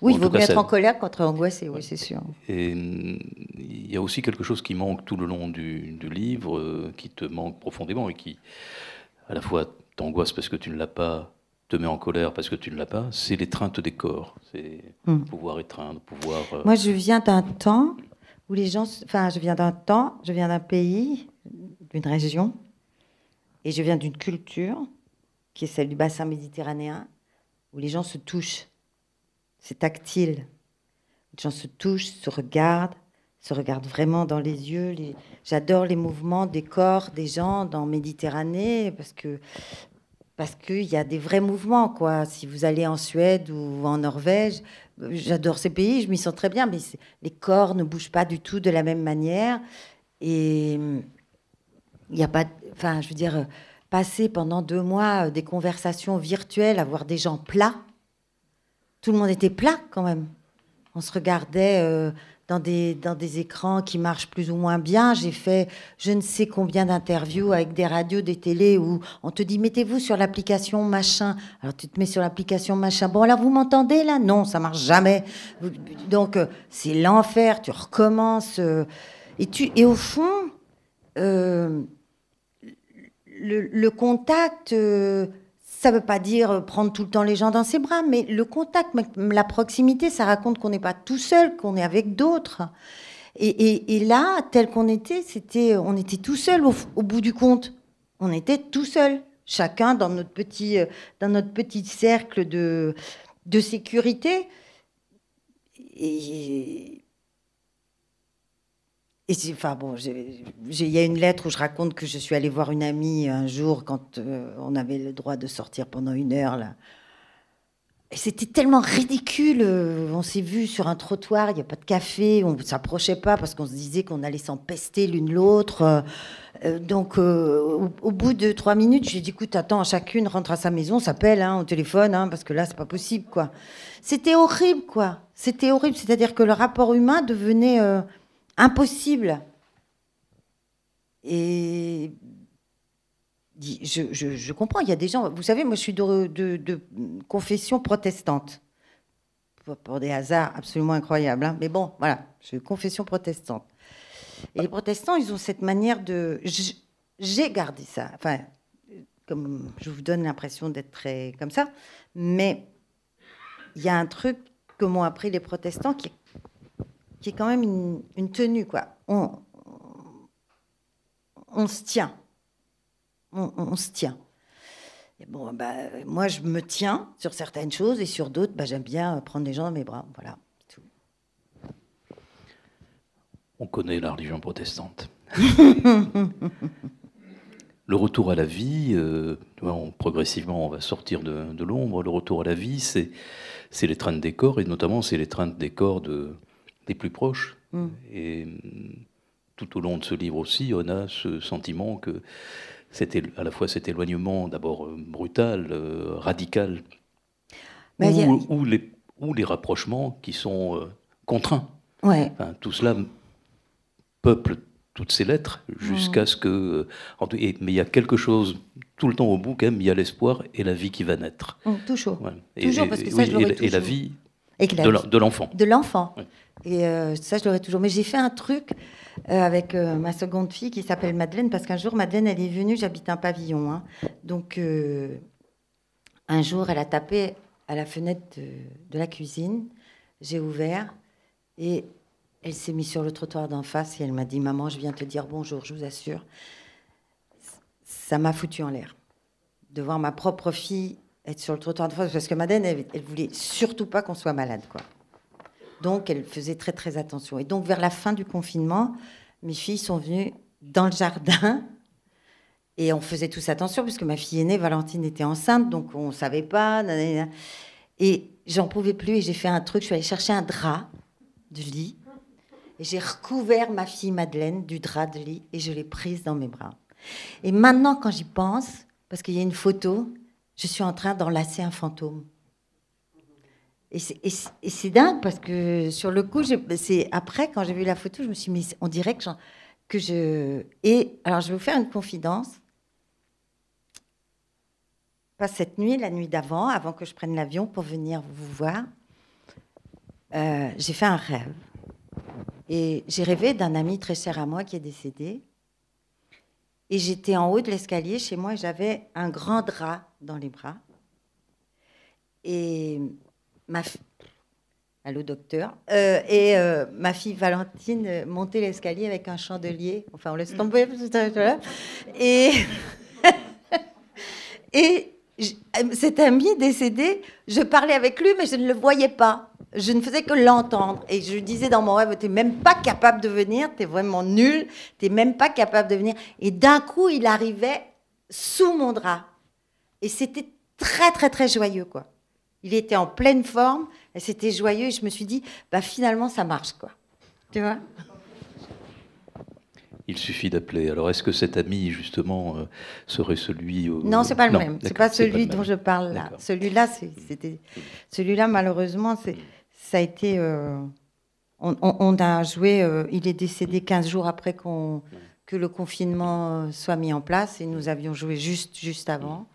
Oui, il vaut mieux être en colère qu'être angoissé, oui, c'est sûr. Et il y a aussi quelque chose qui manque tout le long du, du livre, euh, qui te manque profondément et qui, à la fois, t'angoisse parce que tu ne l'as pas, te met en colère parce que tu ne l'as pas, c'est l'étreinte des corps. C'est hmm. pouvoir étreindre, pouvoir. Euh, Moi, je viens d'un temps où les gens, enfin, je viens d'un temps, je viens d'un pays, d'une région, et je viens d'une culture qui est celle du bassin méditerranéen, où les gens se touchent. C'est tactile. Les gens se touchent, se regardent, se regardent vraiment dans les yeux. J'adore les mouvements des corps des gens dans Méditerranée parce que parce qu'il y a des vrais mouvements. Quoi. Si vous allez en Suède ou en Norvège, j'adore ces pays, je m'y sens très bien, mais les corps ne bougent pas du tout de la même manière. Et il n'y a pas. Enfin, je veux dire, passer pendant deux mois euh, des conversations virtuelles, avoir des gens plats. Tout le monde était plat quand même. On se regardait euh, dans des, dans des écrans qui marchent plus ou moins bien. J'ai fait je ne sais combien d'interviews avec des radios, des télés où on te dit mettez-vous sur l'application machin. Alors tu te mets sur l'application machin. Bon, là, vous m'entendez là? Non, ça marche jamais. Donc, euh, c'est l'enfer. Tu recommences. Euh, et, tu, et au fond, euh, le, contact ça ne veut pas dire prendre tout le temps les gens dans ses bras, mais le contact, la proximité, ça raconte qu'on n'est pas tout seul, qu'on est avec d'autres. Et, là, tel qu'on était, c'était, on était tout seul au, bout du compte. On était tout seul, chacun dans notre petit, dans notre petit cercle de, de sécurité. Et, il y a une lettre où je raconte que je suis allée voir une amie un jour quand euh, on avait le droit de sortir pendant une heure là. Et c'était tellement ridicule. Euh, on s'est vu sur un trottoir, il n'y a pas de café, on ne s'approchait pas parce qu'on se disait qu'on allait s'empester l'une l'autre. Euh, donc, au, bout de trois minutes, j'ai dit écoute, attends, chacune rentre à sa maison, s'appelle hein, au téléphone, hein, parce que là, c'est pas possible, quoi. C'était horrible, quoi. C'était horrible. C'est-à-dire que le rapport humain devenait impossible. Et je, comprends, il y a des gens, vous savez, moi je suis de, confession protestante. Pour des hasards absolument incroyables. Hein. Mais bon, voilà, je suis confession protestante. Et les protestants, ils ont cette manière de... J'ai gardé ça. Enfin, comme je vous donne l'impression d'être très comme ça. Mais il y a un truc que m'ont appris les protestants qui est qui est quand même une, tenue, quoi. On, on, se tient. On, se tient. Bon, bah, moi, je me tiens sur certaines choses et sur d'autres, bah, j'aime bien prendre les gens dans mes bras. Voilà. On connaît la religion protestante. le retour à la vie, euh, progressivement, on va sortir de, de l'ombre. Le retour à la vie, c'est l'étreinte des corps, et notamment c'est l'étreinte des corps de, des plus proches. Mm. Et mm, tout au long de ce livre aussi, on a ce sentiment que c'était à la fois cet éloignement d'abord euh, brutal, euh, radical, ou, les, ou les rapprochements qui sont euh, contraints. Ouais. tout cela peuple toutes ces lettres jusqu'à mm. ce que. mais il y a quelque chose tout le temps au bout, quand même, il y a l'espoir et la vie qui va naître. toujours. Toujours, parce que ça, je et, et la vie Et De l'en- de l'enfant. de l'enfant. Oui. Et euh, ça, je l'aurais toujours. Mais j'ai fait un truc euh, avec euh, ma seconde fille qui s'appelle Madeleine, parce qu'un jour, Madeleine, elle est venue, j'habite un pavillon. hein. Donc, un jour, elle a tapé à la fenêtre de, de la cuisine. J'ai ouvert et elle s'est mise sur le trottoir d'en face et elle m'a dit Maman, je viens te dire bonjour, je vous assure. Ça m'a foutu en l'air de voir ma propre fille être sur le trottoir de face, parce que Madeleine, elle, elle voulait surtout pas qu'on soit malade, quoi. Donc, elle faisait très, très attention. Et donc, vers la fin du confinement, mes filles sont venues dans le jardin et on faisait tous attention, puisque ma fille aînée, Valentine, était enceinte, donc on ne savait pas. Et j'en pouvais plus et j'ai fait un truc, je suis allée chercher un drap de lit et j'ai recouvert ma fille Madeleine du drap de lit et je l'ai prise dans mes bras. Et maintenant, quand j'y pense, parce qu'il y a une photo, je suis en train d'enlacer un fantôme. Et c'est- dingue parce que sur le coup, c'est après quand j'ai vu la photo, je me suis mis, on dirait que je. Et alors, je vais vous faire une confidence. Pas cette nuit, la nuit d'avant, avant que je prenne l'avion pour venir vous voir, euh, j'ai fait un rêve. Et j'ai rêvé d'un ami très cher à moi qui est décédé. Et j'étais en haut de l'escalier chez moi et j'avais un grand drap dans les bras. Et ma fi- Allô, docteur? Euh, et euh, ma fille Valentine montait l'escalier avec un chandelier. Enfin, on laisse tomber. Et, et cet ami décédé, je parlais avec lui, mais je ne le voyais pas. Je ne faisais que l'entendre. Et je disais dans mon rêve, tu n'es même pas capable de venir, tu es vraiment nul, tu n'es même pas capable de venir. Et d'un coup, il arrivait sous mon drap. Et c'était très, très, très joyeux, quoi. Il était en pleine forme, et c'était joyeux, et je me suis dit, bah, finalement, ça marche, quoi. Tu vois? Il suffit d'appeler. Alors, est-ce que cet ami, justement, euh, serait celui. au- Non, c'est pas le même. C'est pas celui dont je parle là. Celui-là, c'est- c'était. Celui-là, malheureusement, c'est, ça a été. euh, on, on- on a joué. euh, il est décédé 15 jours après qu'on, que le confinement soit mis en place, et nous avions joué juste, juste avant.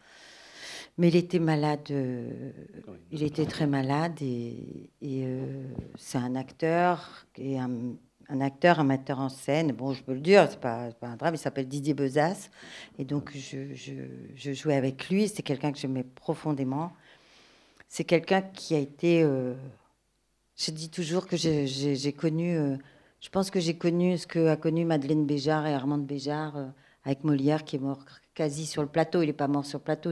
Mais il était malade. euh, il était très malade et, et, euh, c'est un acteur et un, un acteur, un metteur en scène. Bon, je peux le dire, c'est pas, pas un drame. Il s'appelle Didier Bezas et donc je, jouais avec lui. C'est quelqu'un que j'aimais profondément. C'est quelqu'un qui a été. euh, je dis toujours que j'ai- connu. euh, je pense que j'ai connu ce que a connu Madeleine Béjart et Armande Béjart euh, avec Molière qui est mort quasi sur le plateau. Il n'est pas mort sur le plateau.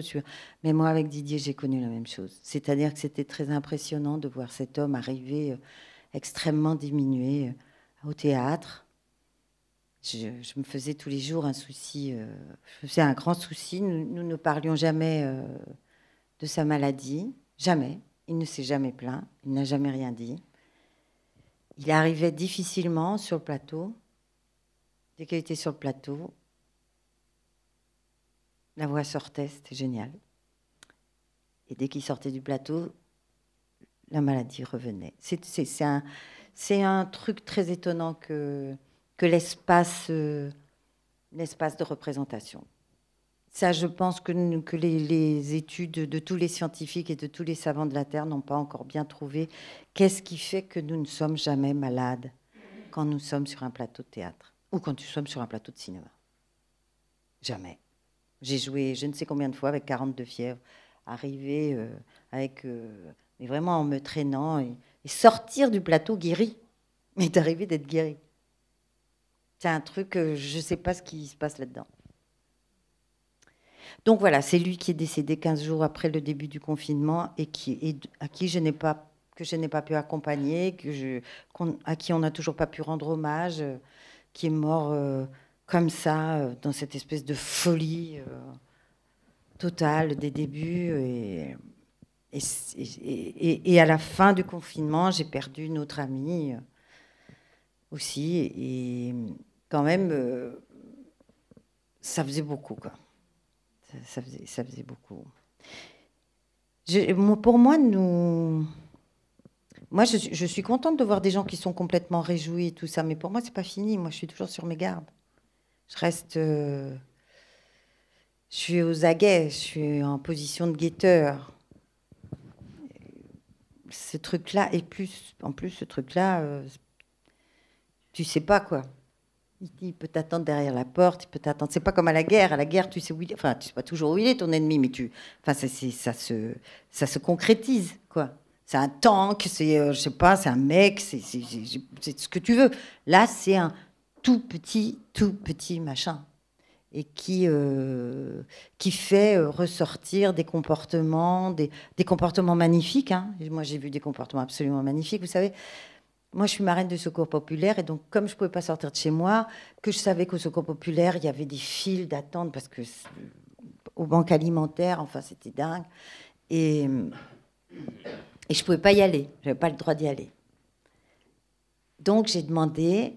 Mais moi, avec Didier, j'ai connu la même chose. C'est-à-dire que c'était très impressionnant de voir cet homme arriver extrêmement diminué au théâtre. Je, me faisais tous les jours un souci, euh, je faisais un grand souci. Nous, ne parlions jamais euh, de sa maladie, jamais. Il ne s'est jamais plaint, il n'a jamais rien dit. Il arrivait difficilement sur le plateau. Dès qu'il était sur le plateau, la voix sortait, c'était génial. Et dès qu'il sortait du plateau, la maladie revenait. C'est un, c'est un truc très étonnant que, l'espace euh, l'espace de représentation. Ça, je pense que, les, études de tous les scientifiques et de tous les savants de la Terre n'ont pas encore bien trouvé qu'est-ce qui fait que nous ne sommes jamais malades quand nous sommes sur un plateau de théâtre ou quand nous sommes sur un plateau de cinéma. Jamais. J'ai joué je ne sais combien de fois avec 42 fièvres, arriver euh, avec, euh, mais vraiment en me traînant et, sortir du plateau guéri, mais d'arriver d'être guéri. C'est un truc, je ne sais pas ce qui se passe là-dedans. Donc voilà, c'est lui qui est décédé 15 jours après le début du confinement et qui, et à qui je n'ai pas que je n'ai pas pu accompagner, que je, à qui on n'a toujours pas pu rendre hommage, euh, qui est mort euh, comme ça, euh, dans cette espèce de folie totale des débuts. Et, et, à la fin du confinement, j'ai perdu notre amie euh, aussi. Et quand même, euh, ça faisait beaucoup. Ça, faisait, beaucoup. Pour moi, nous. Moi, je, suis- je suis contente de voir des gens qui sont complètement réjouis et tout ça, mais pour moi, c'est pas fini. Moi, je suis toujours sur mes gardes. Je reste. euh, je suis aux aguets, je suis en position de guetteur. Ce truc-là, et plus, en plus, ce truc-là, euh, tu sais pas quoi. Il, peut t'attendre derrière la porte, il peut t'attendre. C'est pas comme à la guerre. À la guerre, tu sais où il. Enfin, tu sais pas toujours où il est ton ennemi, mais tu. Enfin, ça, ça se, ça se concrétise, quoi. C'est un tank, c'est, euh, je sais pas, c'est un mec, c'est ce que tu veux. Là, c'est un tout petit, tout petit machin et qui, euh, qui fait euh, ressortir des comportements, des, des comportements magnifiques. Hein. Moi, j'ai vu des comportements absolument magnifiques. Vous savez, moi, je suis marraine de Secours Populaire, et donc, comme je ne pouvais pas sortir de chez moi, que je savais qu'au Secours Populaire, il y avait des files d'attente, parce que aux banques alimentaires, enfin, c'était dingue. Et, et je ne pouvais pas y aller. Je n'avais pas le droit d'y aller. Donc, j'ai demandé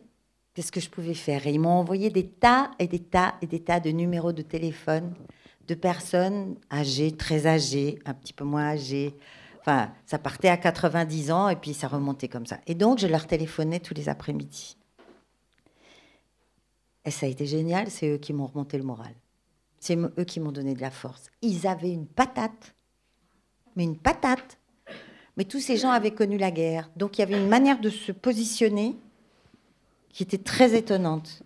qu'est-ce que je pouvais faire? Et ils m'ont envoyé des tas et des tas et des tas de numéros de téléphone de personnes âgées, très âgées, un petit peu moins âgées. Enfin, ça partait à 90 ans et puis ça remontait comme ça. Et donc, je leur téléphonais tous les après-midi. Et ça a été génial, c'est eux qui m'ont remonté le moral. C'est eux qui m'ont donné de la force. Ils avaient une patate, mais une patate. Mais tous ces gens avaient connu la guerre. Donc il y avait une manière de se positionner qui était très étonnante.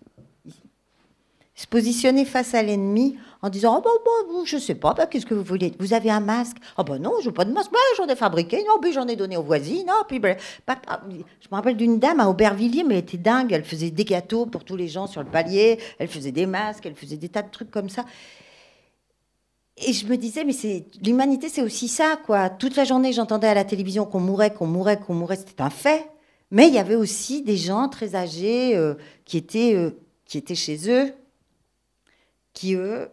Se positionner face à l'ennemi en disant oh, bon, bon, je sais pas, bah, qu'est-ce que vous voulez? Vous avez un masque? Oh ben non, je veux pas de masque. Bah, j'en ai fabriqué, non, puis j'en ai donné aux voisines. Non, puis, bah, je me rappelle d'une dame à Aubervilliers, mais elle était dingue. Elle faisait des gâteaux pour tous les gens sur le palier. Elle faisait des masques, elle faisait des tas de trucs comme ça. Et je me disais, mais l'humanité, c'est aussi ça, quoi. Toute la journée, j'entendais à la télévision qu'on mourait, qu'on mourait, qu'on mourait. C'était un fait. Mais il y avait aussi des gens très âgés euh, qui, étaient, euh, qui étaient chez eux, qui, eux,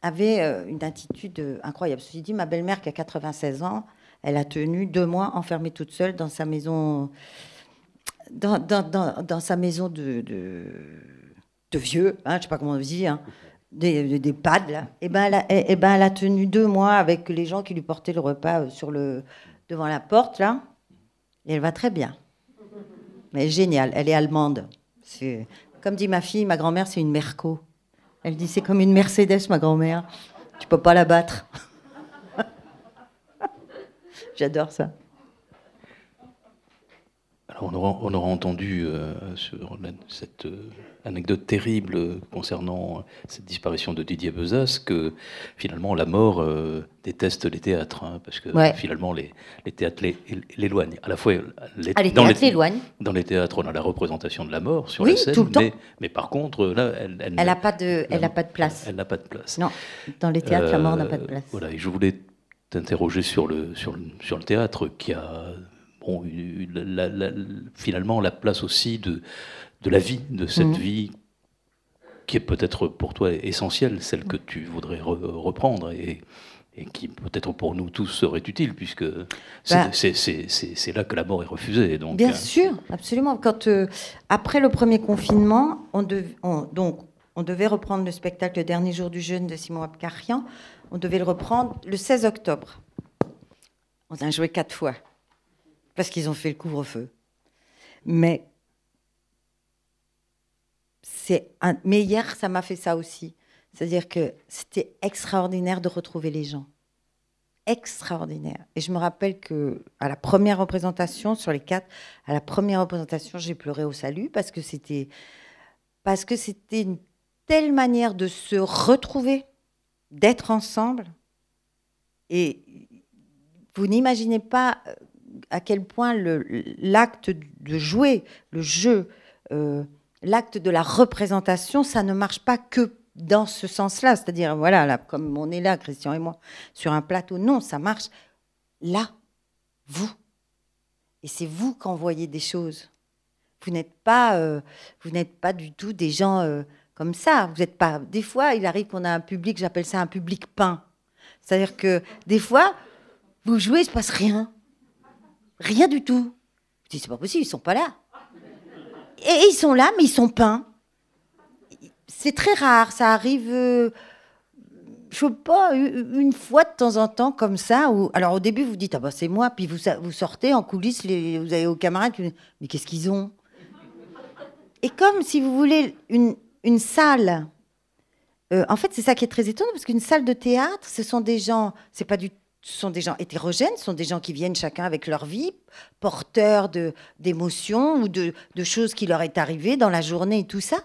avaient euh, une attitude incroyable. Ceci dit, ma belle-mère, qui a 96 ans, elle a tenu deux mois enfermée toute seule dans sa maison, dans, sa maison de, vieux, hein, je ne sais pas comment on dit, hein, des, pads. Et eh ben, elle a, et, eh, eh ben, elle a tenu deux mois avec les gens qui lui portaient le repas devant la porte, là. Et elle va très bien. Mais géniale, elle est allemande. Comme dit ma fille, ma grand-mère, c'est une Merco. Elle dit c'est comme une Mercedes, ma grand-mère. Tu peux pas la battre. J'adore ça. Alors on aura, on aura entendu euh, sur cette euh, anecdote terrible concernant cette disparition de Didier Bezas que finalement la mort euh, déteste les théâtres hein, parce que finalement les, les théâtres l'éloignent. À la fois les, ah, les dans, théâtres l'éloignent. dans les théâtres on a la représentation de la mort sur la scène, tout le temps. Mais, par contre là elle elle n'a pas de elle pas de place. Elle n'a pas de place. Non, dans les théâtres la mort n'a pas de place. Voilà et je voulais t'interroger sur le sur le, sur le théâtre qui a finalement la place aussi de, de la vie, de cette mhm. vie qui est peut-être pour toi essentielle, celle que tu voudrais reprendre et, qui peut-être pour nous tous serait utile, puisque bah. c'est là que la mort est refusée. Donc, bien euh, sûr, absolument. Quand, euh, après le premier confinement, on, donc, on devait reprendre le spectacle Le dernier jour du jeûne de Simon Abkarian. On devait le reprendre le 16 octobre. On a joué quatre fois parce qu'ils ont fait le couvre-feu. Mais c'est mais hier, ça m'a fait ça aussi. C'est-à-dire que c'était extraordinaire de retrouver les gens. Extraordinaire. Et je me rappelle que à la première représentation, sur les quatre, à la première représentation, j'ai pleuré au salut parce que c'était parce que c'était une telle manière de se retrouver, d'être ensemble. Et vous n'imaginez pas à quel point l'acte de jouer, le jeu, euh, l'acte de la représentation, ça ne marche pas que dans ce sens-là. C'est-à-dire, voilà, là, comme on est là, Christian et moi, sur un plateau. Non, ça marche là, vous. Et c'est vous qui envoyez des choses. Vous n'êtes pas, euh, pas du tout des gens euh, comme ça. Vous n'êtes pas. Des fois, il arrive qu'on a un public, j'appelle ça un public peint. C'est-à-dire que des fois, vous jouez, il se passe rien. Rien du tout. Dis, c'est pas possible, ils sont pas là. Et ils sont là, mais ils sont peints. C'est très rare, ça arrive, euh, je sais pas, une fois de temps en temps comme ça. Alors au début, vous dites, ah bah c'est moi, puis vous, sortez en coulisses, vous avez aux camarades, mais qu'est-ce qu'ils ont? Et comme, si vous voulez, une, une salle, euh, en fait, c'est ça qui est très étonnant, parce qu'une salle de théâtre, ce sont des gens, c'est pas du sont des gens hétérogènes, sont des gens qui viennent chacun avec leur vie, porteurs d'émotions ou de, de choses qui leur est arrivé dans la journée et tout ça.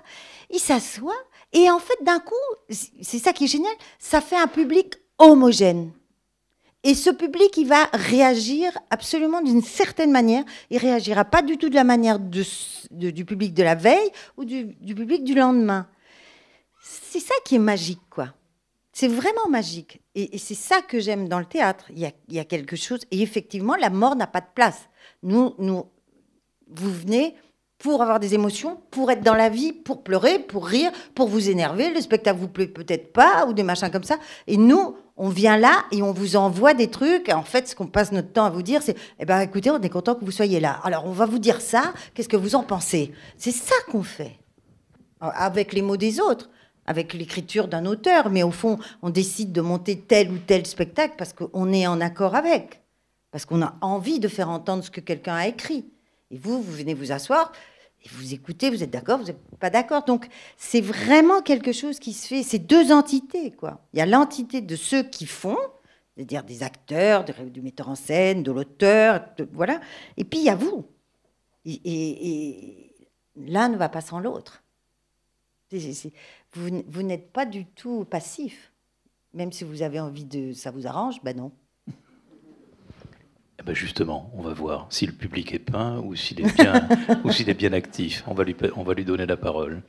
Ils s'assoient et en fait, d'un coup, c'est ça qui est génial, ça fait un public homogène. Et ce public, il va réagir absolument d'une certaine manière. Il réagira pas du tout de la manière du public de la veille ou du, du public du lendemain. C'est ça qui est magique, quoi. C'est vraiment magique. Et, c'est ça que j'aime dans le théâtre. Il y, a, quelque chose. Et effectivement, la mort n'a pas de place. Nous, nous, vous venez pour avoir des émotions, pour être dans la vie, pour pleurer, pour rire, pour vous énerver. Le spectacle vous plaît peut-être pas, ou des machins comme ça. Et nous, on vient là et on vous envoie des trucs. En fait, ce qu'on passe notre temps à vous dire, c'est eh ben, écoutez, on est content que vous soyez là. Alors, on va vous dire ça. Qu'est-ce que vous en pensez? C'est ça qu'on fait. Avec les mots des autres, avec l'écriture d'un auteur. Mais au fond, on décide de monter tel ou tel spectacle parce qu'on est en accord avec. Parce qu'on a envie de faire entendre ce que quelqu'un a écrit. Et vous, vous venez vous asseoir, et vous écoutez, vous êtes d'accord, vous n'êtes pas d'accord. Donc, c'est vraiment quelque chose qui se fait. C'est deux entités, quoi. Il y a l'entité de ceux qui font, c'est-à-dire des acteurs, du metteur en scène, de l'auteur, voilà. Et puis, il y a vous. Et, l'un ne va pas sans l'autre. Vous, vous n'êtes pas du tout passif. Même si vous avez envie de... Ça vous arrange Ben non. Eh ben justement, on va voir si le public est peint ou s'il est bien, ou s'il est bien actif. On va, lui, on va lui donner la parole.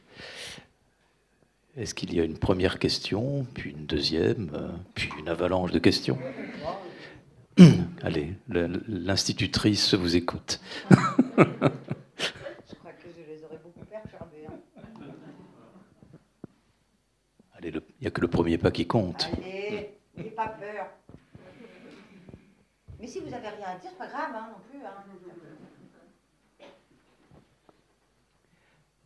Est-ce qu'il y a une première question, puis une deuxième, euh, puis une avalanche de questions? Allez, l'institutrice vous écoute. je crois que je les aurais beaucoup perturbés. Hein. Allez, il n'y a que le premier pas qui compte. Allez, n'ayez pas peur. Mais si vous n'avez rien à dire, c'est pas grave hein, non plus. Hein.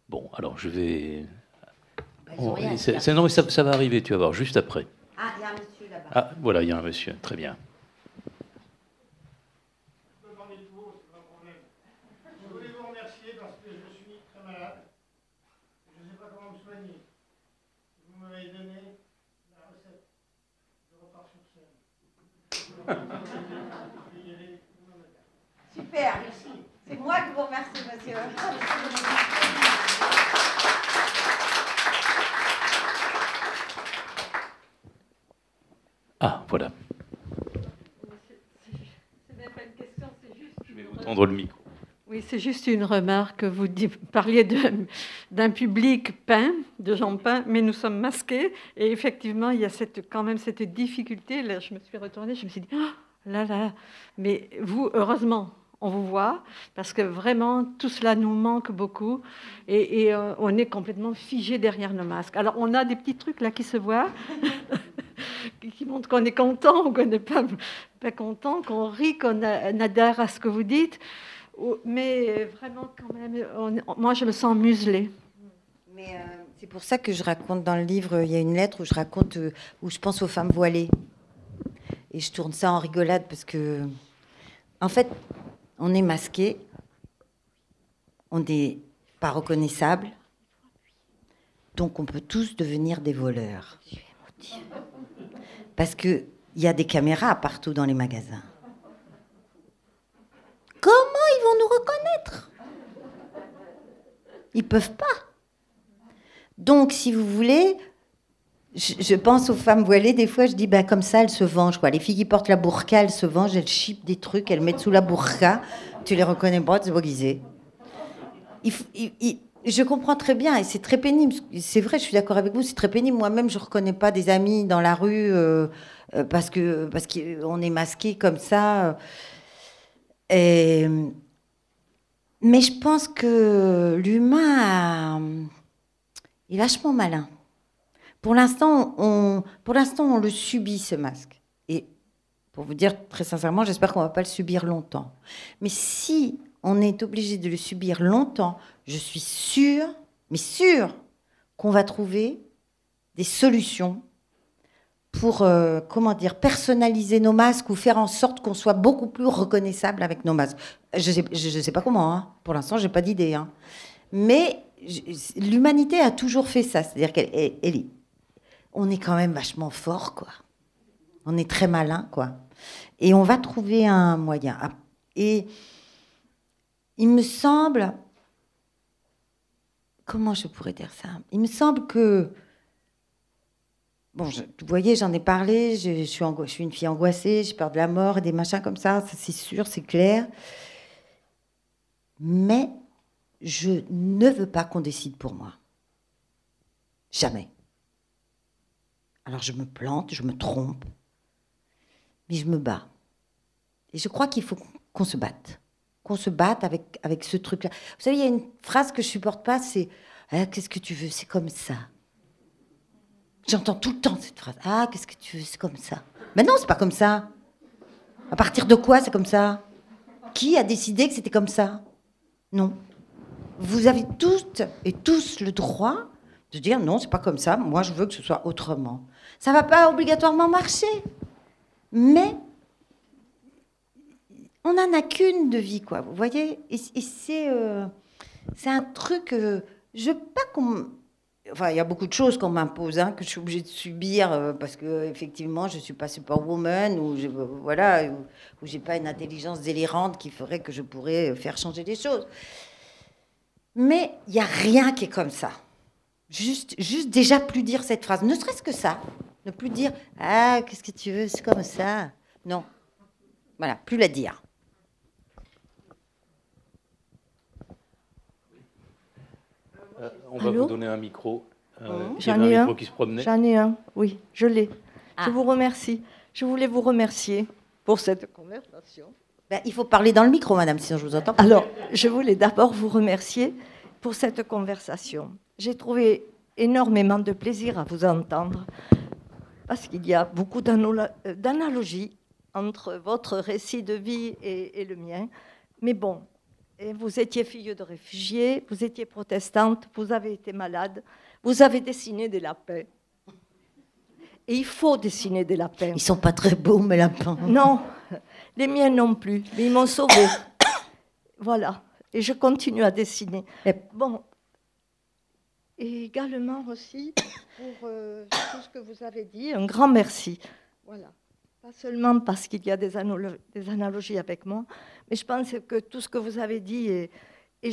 Bon, alors je vais. Oh, non, ça, ça, va arriver, tu vas voir, juste après. Ah, il y a un monsieur là-bas. Ah, voilà, il y a un monsieur, très bien. Super. C'est moi qui vous remercie, monsieur. Ah, voilà. C'est même pas une question, c'est juste. Je vais vous tendre le micro. C'est juste une remarque. Vous parliez d'un public peint, de gens peints, mais nous sommes masqués. Et effectivement, il y a cette, quand même cette difficulté. Là, je me suis retournée, je me suis dit, oh, là là. Mais vous, heureusement, on vous voit, parce que vraiment, tout cela nous manque beaucoup, et, euh, on est complètement figé derrière nos masques. Alors, on a des petits trucs là qui se voient, qui montrent qu'on est content ou qu'on n'est pas, pas content, qu'on rit, qu'on adhère à ce que vous dites, mais vraiment, quand même, moi, je me sens muselée. Mais euh, c'est pour ça que je raconte dans le livre, il y a une lettre où je raconte, euh, où je pense aux femmes voilées. Et je tourne ça en rigolade parce que, en fait, on est masqué, on n'est pas reconnaissable, donc on peut tous devenir des voleurs. Parce qu'il y a des caméras partout dans les magasins. Comment ils vont nous reconnaître Ils peuvent pas. Donc, si vous voulez, je, pense aux femmes voilées, des fois je dis, bah, comme ça, elles se vengent. Les filles qui portent la burqa, elles se vengent, elles chipent des trucs, elles mettent sous la burqa. Tu les reconnais pas, c'est déguisé. je comprends très bien et c'est très pénible. C'est vrai, je suis d'accord avec vous, c'est très pénible. Moi-même, je ne reconnais pas des amis dans la rue euh, euh, parce que parce qu'on est masqué comme ça. Et, mais je pense que l'humain est vachement malin. Pour l'instant, on, pour l'instant, on le subit, ce masque. Et pour vous dire très sincèrement, j'espère qu'on va pas le subir longtemps. Mais si on est obligé de le subir longtemps, je suis sûre, mais sûre, qu'on va trouver des solutions pour, euh, comment dire, personnaliser nos masques ou faire en sorte qu'on soit beaucoup plus reconnaissable avec nos masques. Je ne sais, pas comment, hein. pour l'instant, j'ai pas d'idée. Hein. Mais l'humanité a toujours fait ça, c'est-à-dire qu'elle est quand même vachement fort, quoi. On est très malin, quoi. Et on va trouver un moyen. Et il me semble, comment je pourrais dire ça? Il me semble que, bon, vous voyez, j'en ai parlé, je, suis je, une fille angoissée, j'ai peur de la mort et des machins comme ça, ça c'est sûr, c'est clair. Mais je ne veux pas qu'on décide pour moi. Jamais. Alors je me plante, je me trompe, mais je me bats. Et je crois qu'il faut qu'on se batte. Qu'on se batte avec, avec ce truc-là. Vous savez, il y a une phrase que je supporte pas, c'est ah, Qu'est-ce que tu veux C'est comme ça. J'entends tout le temps cette phrase. Ah, qu'est-ce que tu veux C'est comme ça. Mais non, c'est pas comme ça. À partir de quoi c'est comme ça? Qui a décidé que c'était comme ça? Non. Vous avez toutes et tous le droit de dire non, c'est pas comme ça. Moi, je veux que ce soit autrement. Ça va pas obligatoirement marcher, mais on n'en a qu'une de vie, quoi. Vous voyez? Et, c'est euh, c'est un truc. Euh, je pas qu'on. Enfin, il y a beaucoup de choses qu'on m'impose, hein, que je suis obligée de subir euh, parce que effectivement, je suis pas superwoman ou je, voilà, ou, j'ai pas une intelligence délirante qui ferait que je pourrais faire changer les choses. Mais il y a rien qui est comme ça. Juste, juste déjà plus dire cette phrase, ne serait-ce que ça, ne plus dire ah qu'est-ce que tu veux, c'est comme ça. Non, voilà, plus la dire. Euh, on va vous donner un micro. Euh, J'en ai un. J'en ai un, oui, je l'ai. Je ah. vous remercie. Je voulais vous remercier pour cette conversation. Ben, il faut parler dans le micro, madame, sinon je vous entends pas. Alors, je voulais d'abord vous remercier pour cette conversation. J'ai trouvé énormément de plaisir à vous entendre parce qu'il y a beaucoup d'analogies entre votre récit de vie et, et le mien. Mais bon, et vous étiez fille de réfugiés, vous étiez protestante, vous avez été malade, vous avez dessiné des lapins. Et il faut dessiner des lapins. Ils sont pas très beaux, mes lapins. Non, les miens non plus, mais ils m'ont sauvé. voilà. Et je continue à dessiner. Bon. Et également aussi pour euh, tout ce que vous avez dit, un grand merci. Voilà. Pas seulement parce qu'il y a des, analogies avec moi, mais je pense que tout ce que vous avez dit est,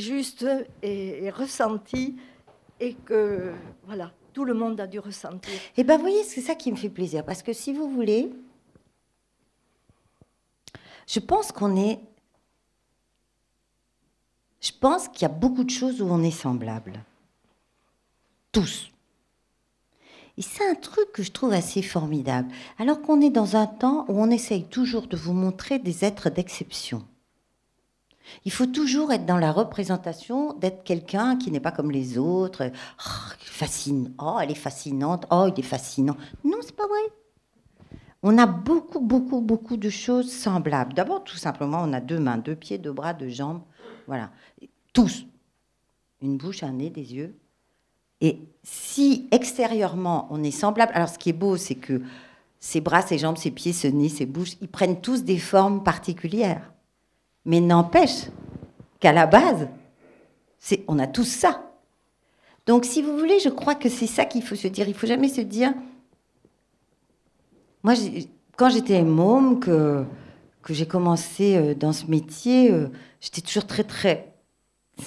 juste et, ressenti et que voilà, tout le monde a dû ressentir. Et eh vous voyez, c'est ça qui me fait plaisir, parce que si vous voulez, je pense qu'on est. Je pense qu'il y a beaucoup de choses où on est semblable. Tous. Et c'est un truc que je trouve assez formidable. Alors qu'on est dans un temps où on essaye toujours de vous montrer des êtres d'exception. Il faut toujours être dans la représentation d'être quelqu'un qui n'est pas comme les autres. Oh, fascine. oh, elle est fascinante. Oh, il est fascinant. Non, c'est pas vrai. On a beaucoup, beaucoup, beaucoup de choses semblables. D'abord, tout simplement, on a deux mains, deux pieds, deux bras, deux jambes. Voilà. Tous. Une bouche, un nez, des yeux. Et si extérieurement on est semblable, alors ce qui est beau, c'est que ses bras, ses jambes, ses pieds, ce nez, ses bouches, ils prennent tous des formes particulières. Mais n'empêche qu'à la base, on a tous ça. Donc, si vous voulez, je crois que c'est ça qu'il faut se dire. Il faut jamais se dire. Moi, quand j'étais môme, que, j'ai commencé euh, dans ce métier, euh, j'étais toujours très, très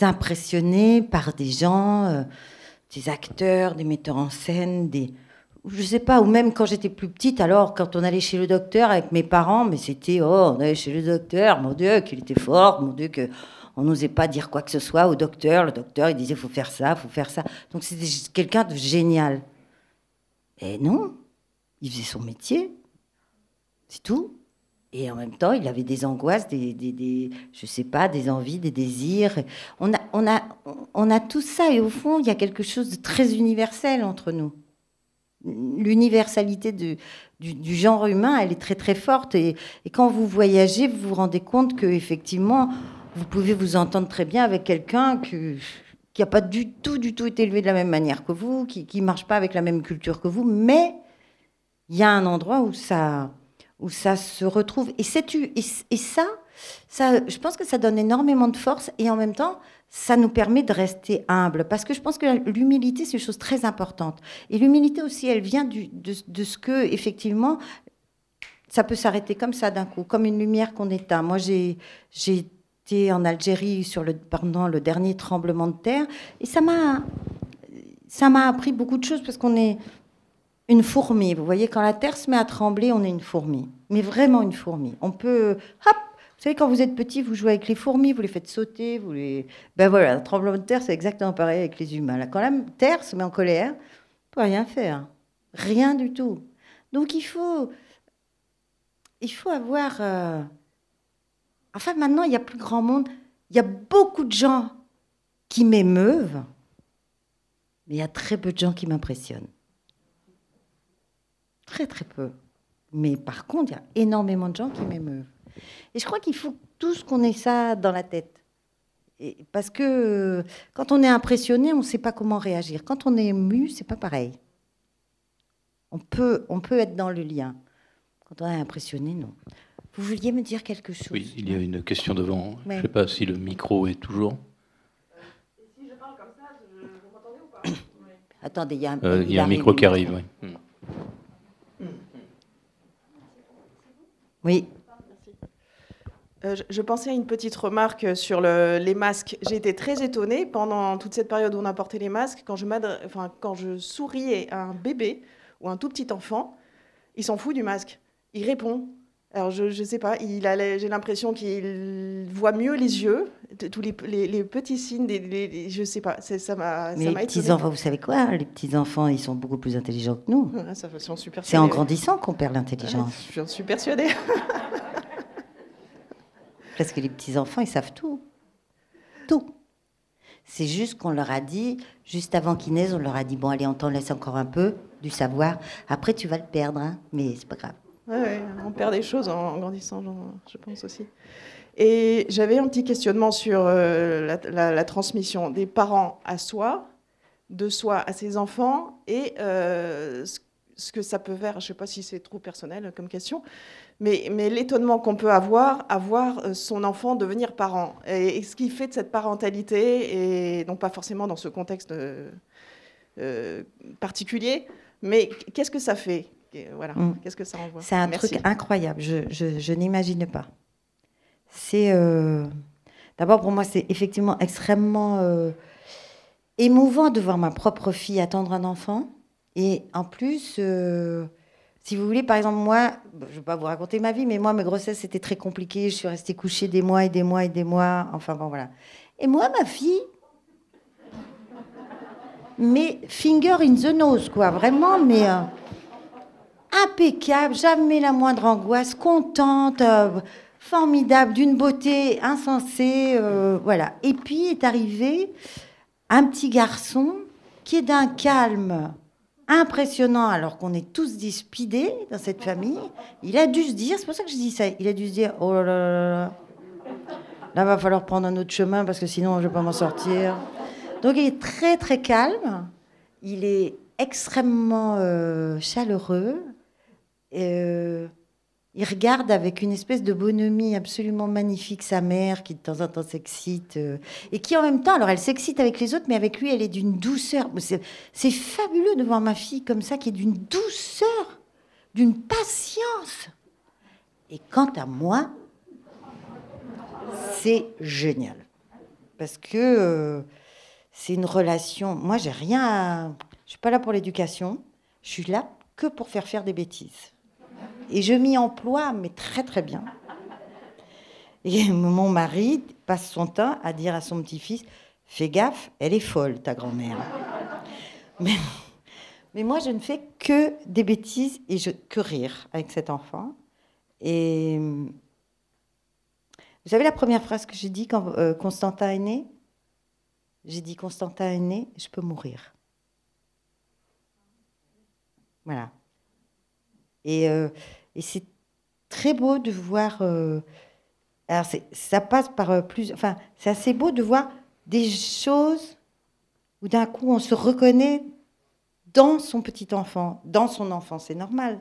impressionnée par des gens. Des acteurs, des metteurs en scène, des je sais pas, ou même quand j'étais plus petite, alors quand on allait chez le docteur avec mes parents, mais c'était oh, on allait chez le docteur, mon Dieu, qu'il était fort, mon Dieu, que on n'osait pas dire quoi que ce soit au docteur. Le docteur, il disait faut faire ça, faut faire ça. Donc c'était quelqu'un de génial. Et non, il faisait son métier, c'est tout. Et en même temps, il avait des angoisses, des, je sais pas, des envies, des désirs. On a, on a, on a tout ça. Et au fond, il y a quelque chose de très universel entre nous. L'universalité du, du, genre humain, elle est très très forte. Et, quand vous voyagez, vous vous rendez compte que effectivement, vous pouvez vous entendre très bien avec quelqu'un qui n'a pas du tout, du tout été élevé de la même manière que vous, qui ne marche pas avec la même culture que vous, mais il y a un endroit où ça, où ça se retrouve. Et, ça, je pense que ça donne énormément de force et en même temps, ça nous permet de rester humble. Parce que je pense que l'humilité, c'est une chose très importante. Et l'humilité aussi, elle vient de, ce que, effectivement, ça peut s'arrêter comme ça d'un coup, comme une lumière qu'on éteint. Moi, j'ai été en Algérie sur le, pendant le dernier tremblement de terre et ça m'a ça m'a appris beaucoup de choses parce qu'on est une fourmi. Vous voyez, quand la terre se met à trembler, on est une fourmi, mais vraiment une fourmi. On peut, hop, vous savez, quand vous êtes petit, vous jouez avec les fourmis, vous les faites sauter, vous les. Ben voilà, un tremblement de terre, c'est exactement pareil avec les humains. Là, quand la terre se met en colère, on peut rien faire, rien du tout. Donc il faut, il faut avoir. Euh, enfin, maintenant, il y a plus grand monde. Il y a beaucoup de gens qui m'émeuvent, mais il y a très peu de gens qui m'impressionnent. Très, très peu. Mais par contre, il y a énormément de gens qui m'émeuvent. Et je crois qu'il faut tous qu'on ait ça dans la tête. Et parce que euh, quand on est impressionné, on ne sait pas comment réagir. Quand on est ému, c'est pas pareil. On peut, on peut être dans le lien. Quand on est impressionné, non. Vous vouliez me dire quelque chose? Oui, il y a une question devant. Je ne sais pas si le micro est toujours. si je parle comme ça, vous m'entendez ou pas? Attendez, il y a un, euh, il y a un micro qui arrive. Oui. Oui. Euh, je, pensais à une petite remarque sur les masques. J'ai été très étonnée pendant toute cette période où on a porté les masques, quand je, quand je souriais à un bébé ou un tout petit enfant, il s'en fout du masque. Il répond. Alors, je ne sais pas, j'ai l'impression qu'il voit mieux les yeux, tous les, petits signes, des, je ne sais pas, ça m'a Mais les petits-enfants, vous savez quoi Les petits-enfants, ils sont beaucoup plus intelligents que nous. C'est en grandissant qu'on perd l'intelligence. J'en suis persuadée. Parce que les petits-enfants, ils savent tout. Tout. C'est juste qu'on leur a dit, juste avant qu'ils naissent, on leur a dit bon, allez, on t'en laisse encore un peu du savoir. Après, tu vas le perdre, hein, mais c'est pas grave. On perd des choses en grandissant, je pense aussi. Et j'avais un petit questionnement sur euh, la, transmission des parents à soi, de soi à ses enfants, et euh, ce que ça peut faire, je ne sais pas si c'est trop personnel comme question, mais, l'étonnement qu'on peut avoir à voir euh, son enfant devenir parent, et, ce qui fait de cette parentalité, et donc pas forcément dans ce contexte particulier, mais qu'est-ce que ça fait? Voilà, mm. qu'est-ce que ça envoie C'est un truc incroyable, je, je, je n'imagine pas. C'est euh, d'abord pour moi, c'est effectivement extrêmement émouvant de voir ma propre fille attendre un enfant et en plus, euh, si vous voulez, par exemple, moi, je ne vais pas vous raconter ma vie, mais moi, mes grossesses, c'était très compliqué. Je suis restée couchée des mois et des mois et des mois. Enfin, bon, voilà. Et moi, ma fille, mais finger in the nose, quoi. Vraiment, mais euh, impeccable, jamais la moindre angoisse, contente, euh, formidable, d'une beauté insensée. voilà. Et puis est arrivé un petit garçon qui est d'un calme impressionnant alors qu'on est tous dispidés dans cette famille. Il a dû se dire, c'est pour ça que je dis ça, il a dû se dire, oh là là là là, là va falloir prendre un autre chemin parce que sinon je ne vais pas m'en sortir. Donc il est très très calme, il est extrêmement euh, chaleureux. Euh, il regarde avec une espèce de bonhomie absolument magnifique sa mère qui de temps en temps s'excite euh, et qui en même temps, alors elle s'excite avec les autres, mais avec lui elle est d'une douceur. C'est fabuleux de voir ma fille comme ça qui est d'une douceur, d'une patience. Et quant à moi, c'est génial parce que euh, c'est une relation. Moi, j'ai rien. À... Je suis pas là pour l'éducation. Je suis là que pour faire faire des bêtises. Et je m'y emploie, mais très très bien. Et mon mari passe son temps à dire à son petit-fils Fais gaffe, elle est folle, ta grand-mère. Mais, moi, je ne fais que des bêtises et que rire avec cet enfant. Et vous savez la première phrase que j'ai dit quand euh, Constantin est né? J'ai dit Constantin est né, je peux mourir. Voilà. Et, euh, et c'est très beau de voir. Euh, alors, ça passe par euh, plus. Enfin, c'est assez beau de voir des choses où d'un coup on se reconnaît dans son petit enfant, dans son enfant, c'est normal.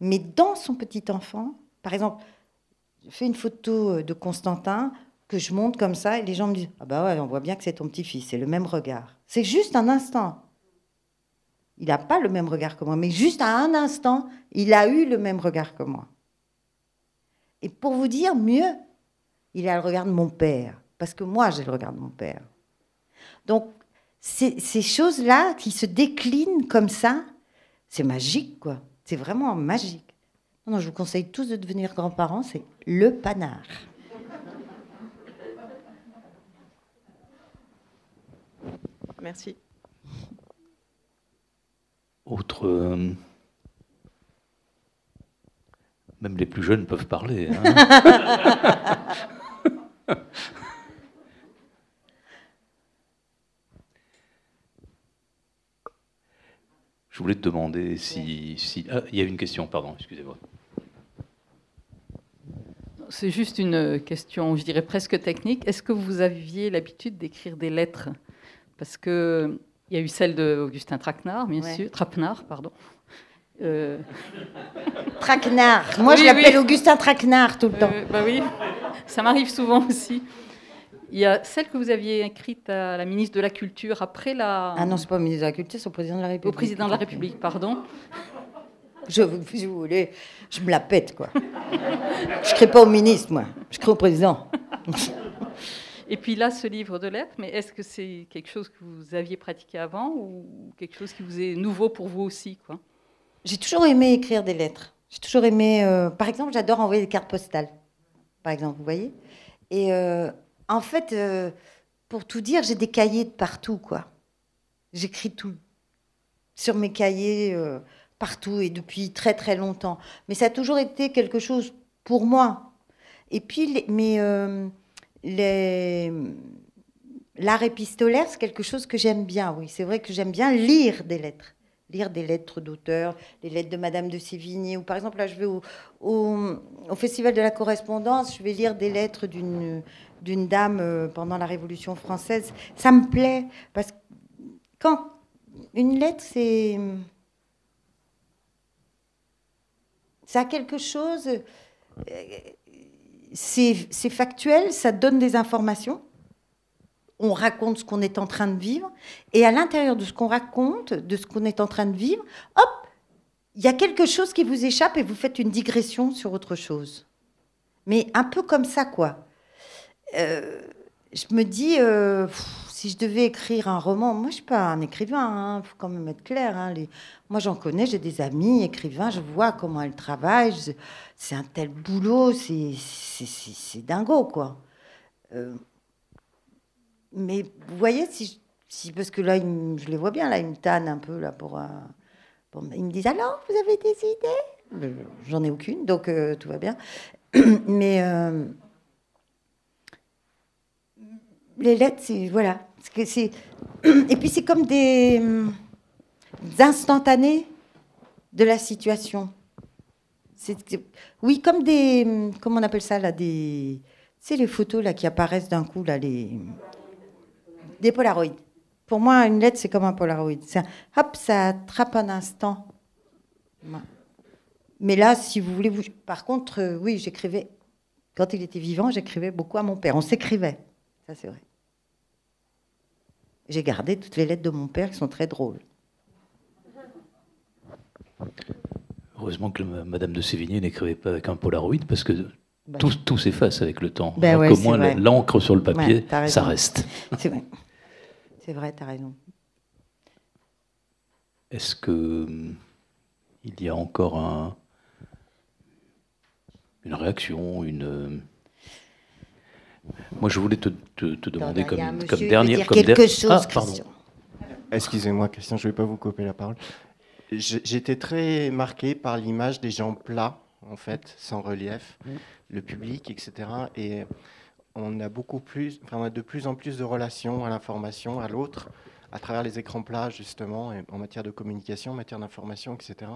Mais dans son petit enfant, par exemple, je fais une photo de Constantin que je monte comme ça et les gens me disent Ah bah ouais, on voit bien que c'est ton petit-fils, c'est le même regard. C'est juste un instant. Il n'a pas le même regard que moi, mais juste à un instant, il a eu le même regard que moi. Et pour vous dire mieux, il a le regard de mon père, parce que moi j'ai le regard de mon père. Donc ces, choses-là qui se déclinent comme ça, c'est magique, quoi. C'est vraiment magique. Non, non, je vous conseille tous de devenir grands-parents, c'est le panard. Merci. Autre. euh, Même les plus jeunes peuvent parler. hein. Je voulais te demander si. si... Ah, il y a une question, pardon, excusez-moi. C'est juste une question, je dirais presque technique. Est-ce que vous aviez l'habitude d'écrire des lettres? Parce que il y a eu celle d'Augustin Traquenard, bien Ouais. sûr, Trapenard, pardon. Euh, Traquenard. Moi, je l'appelle oui. Augustin Traquenard tout le temps. euh, bah oui, ça m'arrive souvent aussi. Il y a celle que vous aviez écrite à la ministre de la Culture après la. Ah non, c'est pas au ministre de la Culture, c'est au président de la République. au président de la République, pardon. Je, si vous voulez, je me la pète, quoi. je crée pas au ministre, moi. Je crée au président. Et puis là, ce livre de lettres, mais est-ce que c'est quelque chose que vous aviez pratiqué avant ou quelque chose qui vous est nouveau pour vous aussi quoi? J'ai toujours aimé écrire des lettres. J'ai toujours aimé. euh, par exemple, j'adore envoyer des cartes postales. Par exemple, vous voyez? Et euh, en fait, euh, pour tout dire, j'ai des cahiers de partout, quoi. J'écris tout sur mes cahiers partout et depuis très très longtemps. Mais ça a toujours été quelque chose pour moi. Et puis, mais l'art épistolaire, c'est quelque chose que j'aime bien. Oui, c'est vrai que j'aime bien lire des lettres lire des lettres d'auteurs, les lettres de Madame de Sévigné, ou par exemple, là, je vais au, au- Festival de la correspondance, je vais lire des lettres d'une d'une dame euh, pendant la Révolution française. Ça me plaît, parce que quand une lettre, c'est... Ça a quelque chose... euh, C'est factuel, ça donne des informations on raconte ce qu'on est en train de vivre, et à l'intérieur de ce qu'on raconte, de ce qu'on est en train de vivre, hop, il y a quelque chose qui vous échappe et vous faites une digression sur autre chose. Mais un peu comme ça, quoi. Euh, je me dis, euh, si je devais écrire un roman, moi je suis pas un écrivain, il faut quand même être clair. hein, les- moi j'en connais, j'ai des amis écrivains, je vois comment elles travaillent, c'est un tel boulot, c'est c'est- c'est- dingo, quoi. Euh, mais vous voyez, si, je- si parce que là, me- je les vois bien, là, ils me tannent un peu, là, pour... euh, ils me disent, alors, vous avez des idées? J'en ai aucune, donc euh, tout va bien. Mais les lettres, c'est... Voilà. Et puis, c'est comme des, hum, des instantanés de la situation. Oui, comme des... hum, Comment on appelle ça, là Des... C'est les photos, là, qui apparaissent d'un coup, là, les... Des polaroïds. Pour moi, une lettre, c'est comme un polaroid. Hop, ça attrape un instant. Mais là, si vous voulez, par contre, euh, oui, j'écrivais. Quand il était vivant, j'écrivais beaucoup à mon père. On s'écrivait. Ça, c'est vrai. J'ai gardé toutes les lettres de mon père qui sont très drôles. Heureusement que Madame de Sévigné n'écrivait pas avec un Polaroid parce que Bah, tout, tout s'efface avec le temps. Ben ouais, qu'au c'est moins, l'encre sur le papier, ça reste. C'est vrai. C'est vrai, t'as raison. Est-ce que hum, il y a encore un, une réaction, une moi, je voulais te, te- te demander comme, comme qui veut dernière. dire comme quelque der- chose, Ah, pardon. Christian. Excusez-moi, Christian, je ne vais pas vous couper la parole. J'étais très marqué par l'image des gens plats, en fait, sans relief, le public, etc. Et on a beaucoup plus, enfin, on a de plus en plus de relations à l'information, à l'autre, à travers les écrans plats, justement, et en matière de communication, en matière d'information, etc.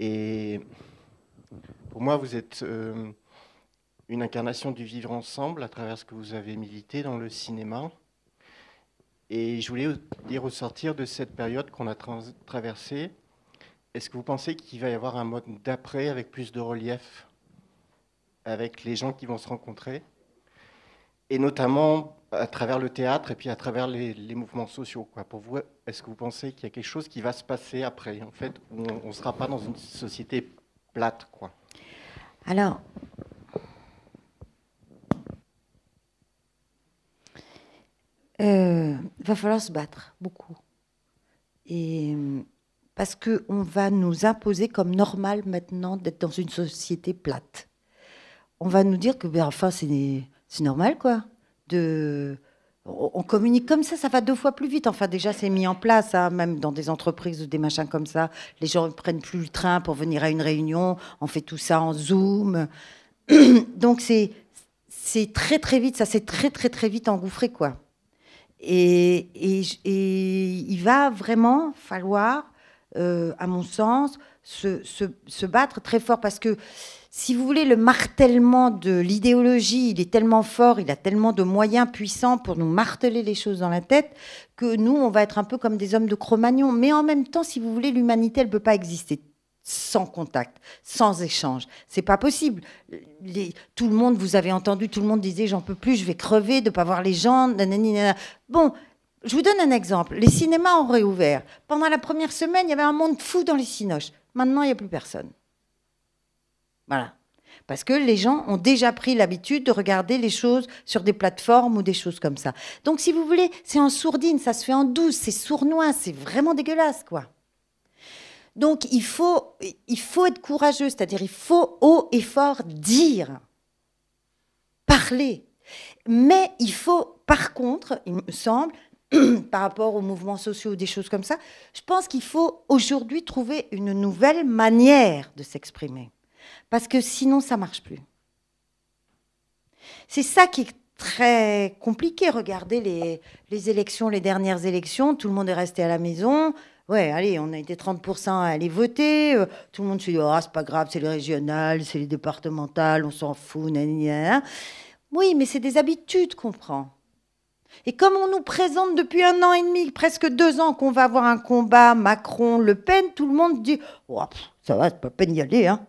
Et pour moi, vous êtes euh, une incarnation du vivre ensemble à travers ce que vous avez milité dans le cinéma. Et je voulais dire au sortir de cette période qu'on a traversée, est-ce que vous pensez qu'il va y avoir un mode d'après avec plus de relief avec les gens qui vont se rencontrer? Et notamment à travers le théâtre et puis à travers les, mouvements sociaux. Pour vous, est-ce que vous pensez qu'il y a quelque chose qui va se passer après, en fait, où on ne sera pas dans une société plate quoi? Alors, Il va falloir se battre beaucoup. Et parce qu'on va nous imposer comme normal maintenant d'être dans une société plate. On va nous dire que, ben, enfin, c'est normal, quoi. De, on communique comme ça, ça va deux fois plus vite. Enfin, déjà, c'est mis en place, hein, même dans des entreprises ou des machins comme ça. Les gens ne prennent plus le train pour venir à une réunion. On fait tout ça en Zoom. Donc, c'est c'est très, très vite. Ça s'est très, très, très vite engouffré, quoi. Et, il va vraiment falloir euh, à mon sens, se, se, battre très fort parce que si vous voulez, le martèlement de l'idéologie, il est tellement fort, il a tellement de moyens puissants pour nous marteler les choses dans la tête que nous, on va être un peu comme des hommes de Cro-Magnon. Mais en même temps, si vous voulez, l'humanité, elle ne peut pas exister sans contact, sans échange. C'est pas possible. Tout le monde, vous avez entendu, tout le monde disait j'en peux plus, je vais crever de pas voir les gens. Bon, je vous donne un exemple. Les cinémas ont réouvert. Pendant la première semaine, il y avait un monde fou dans les cinoches. Maintenant, il n'y a plus personne. Voilà. Parce que les gens ont déjà pris l'habitude de regarder les choses sur des plateformes ou des choses comme ça. Donc, si vous voulez, c'est en sourdine, ça se fait en douce, c'est sournois, c'est vraiment dégueulasse, quoi. Donc, il faut, il faut être courageux, c'est-à-dire il faut haut et fort dire, parler. Mais il faut, par contre, il me semble, par rapport aux mouvements sociaux des choses comme ça, je pense qu'il faut aujourd'hui trouver une nouvelle manière de s'exprimer. Parce que sinon, ça marche plus. C'est ça qui est très compliqué. Regardez les, les, élections, les dernières élections, tout le monde est resté à la maison. Ouais, allez, on a été 30% à aller voter. Euh, tout le monde se dit, oh, c'est pas grave, c'est les régionales, c'est les départementales, on s'en fout. Oui, mais c'est des habitudes qu'on prend. Et comme on nous présente depuis un an et demi, presque deux ans, qu'on va avoir un combat Macron-Le Pen, tout le monde dit oh, Ça va, c'est pas peine d'y aller. Hein.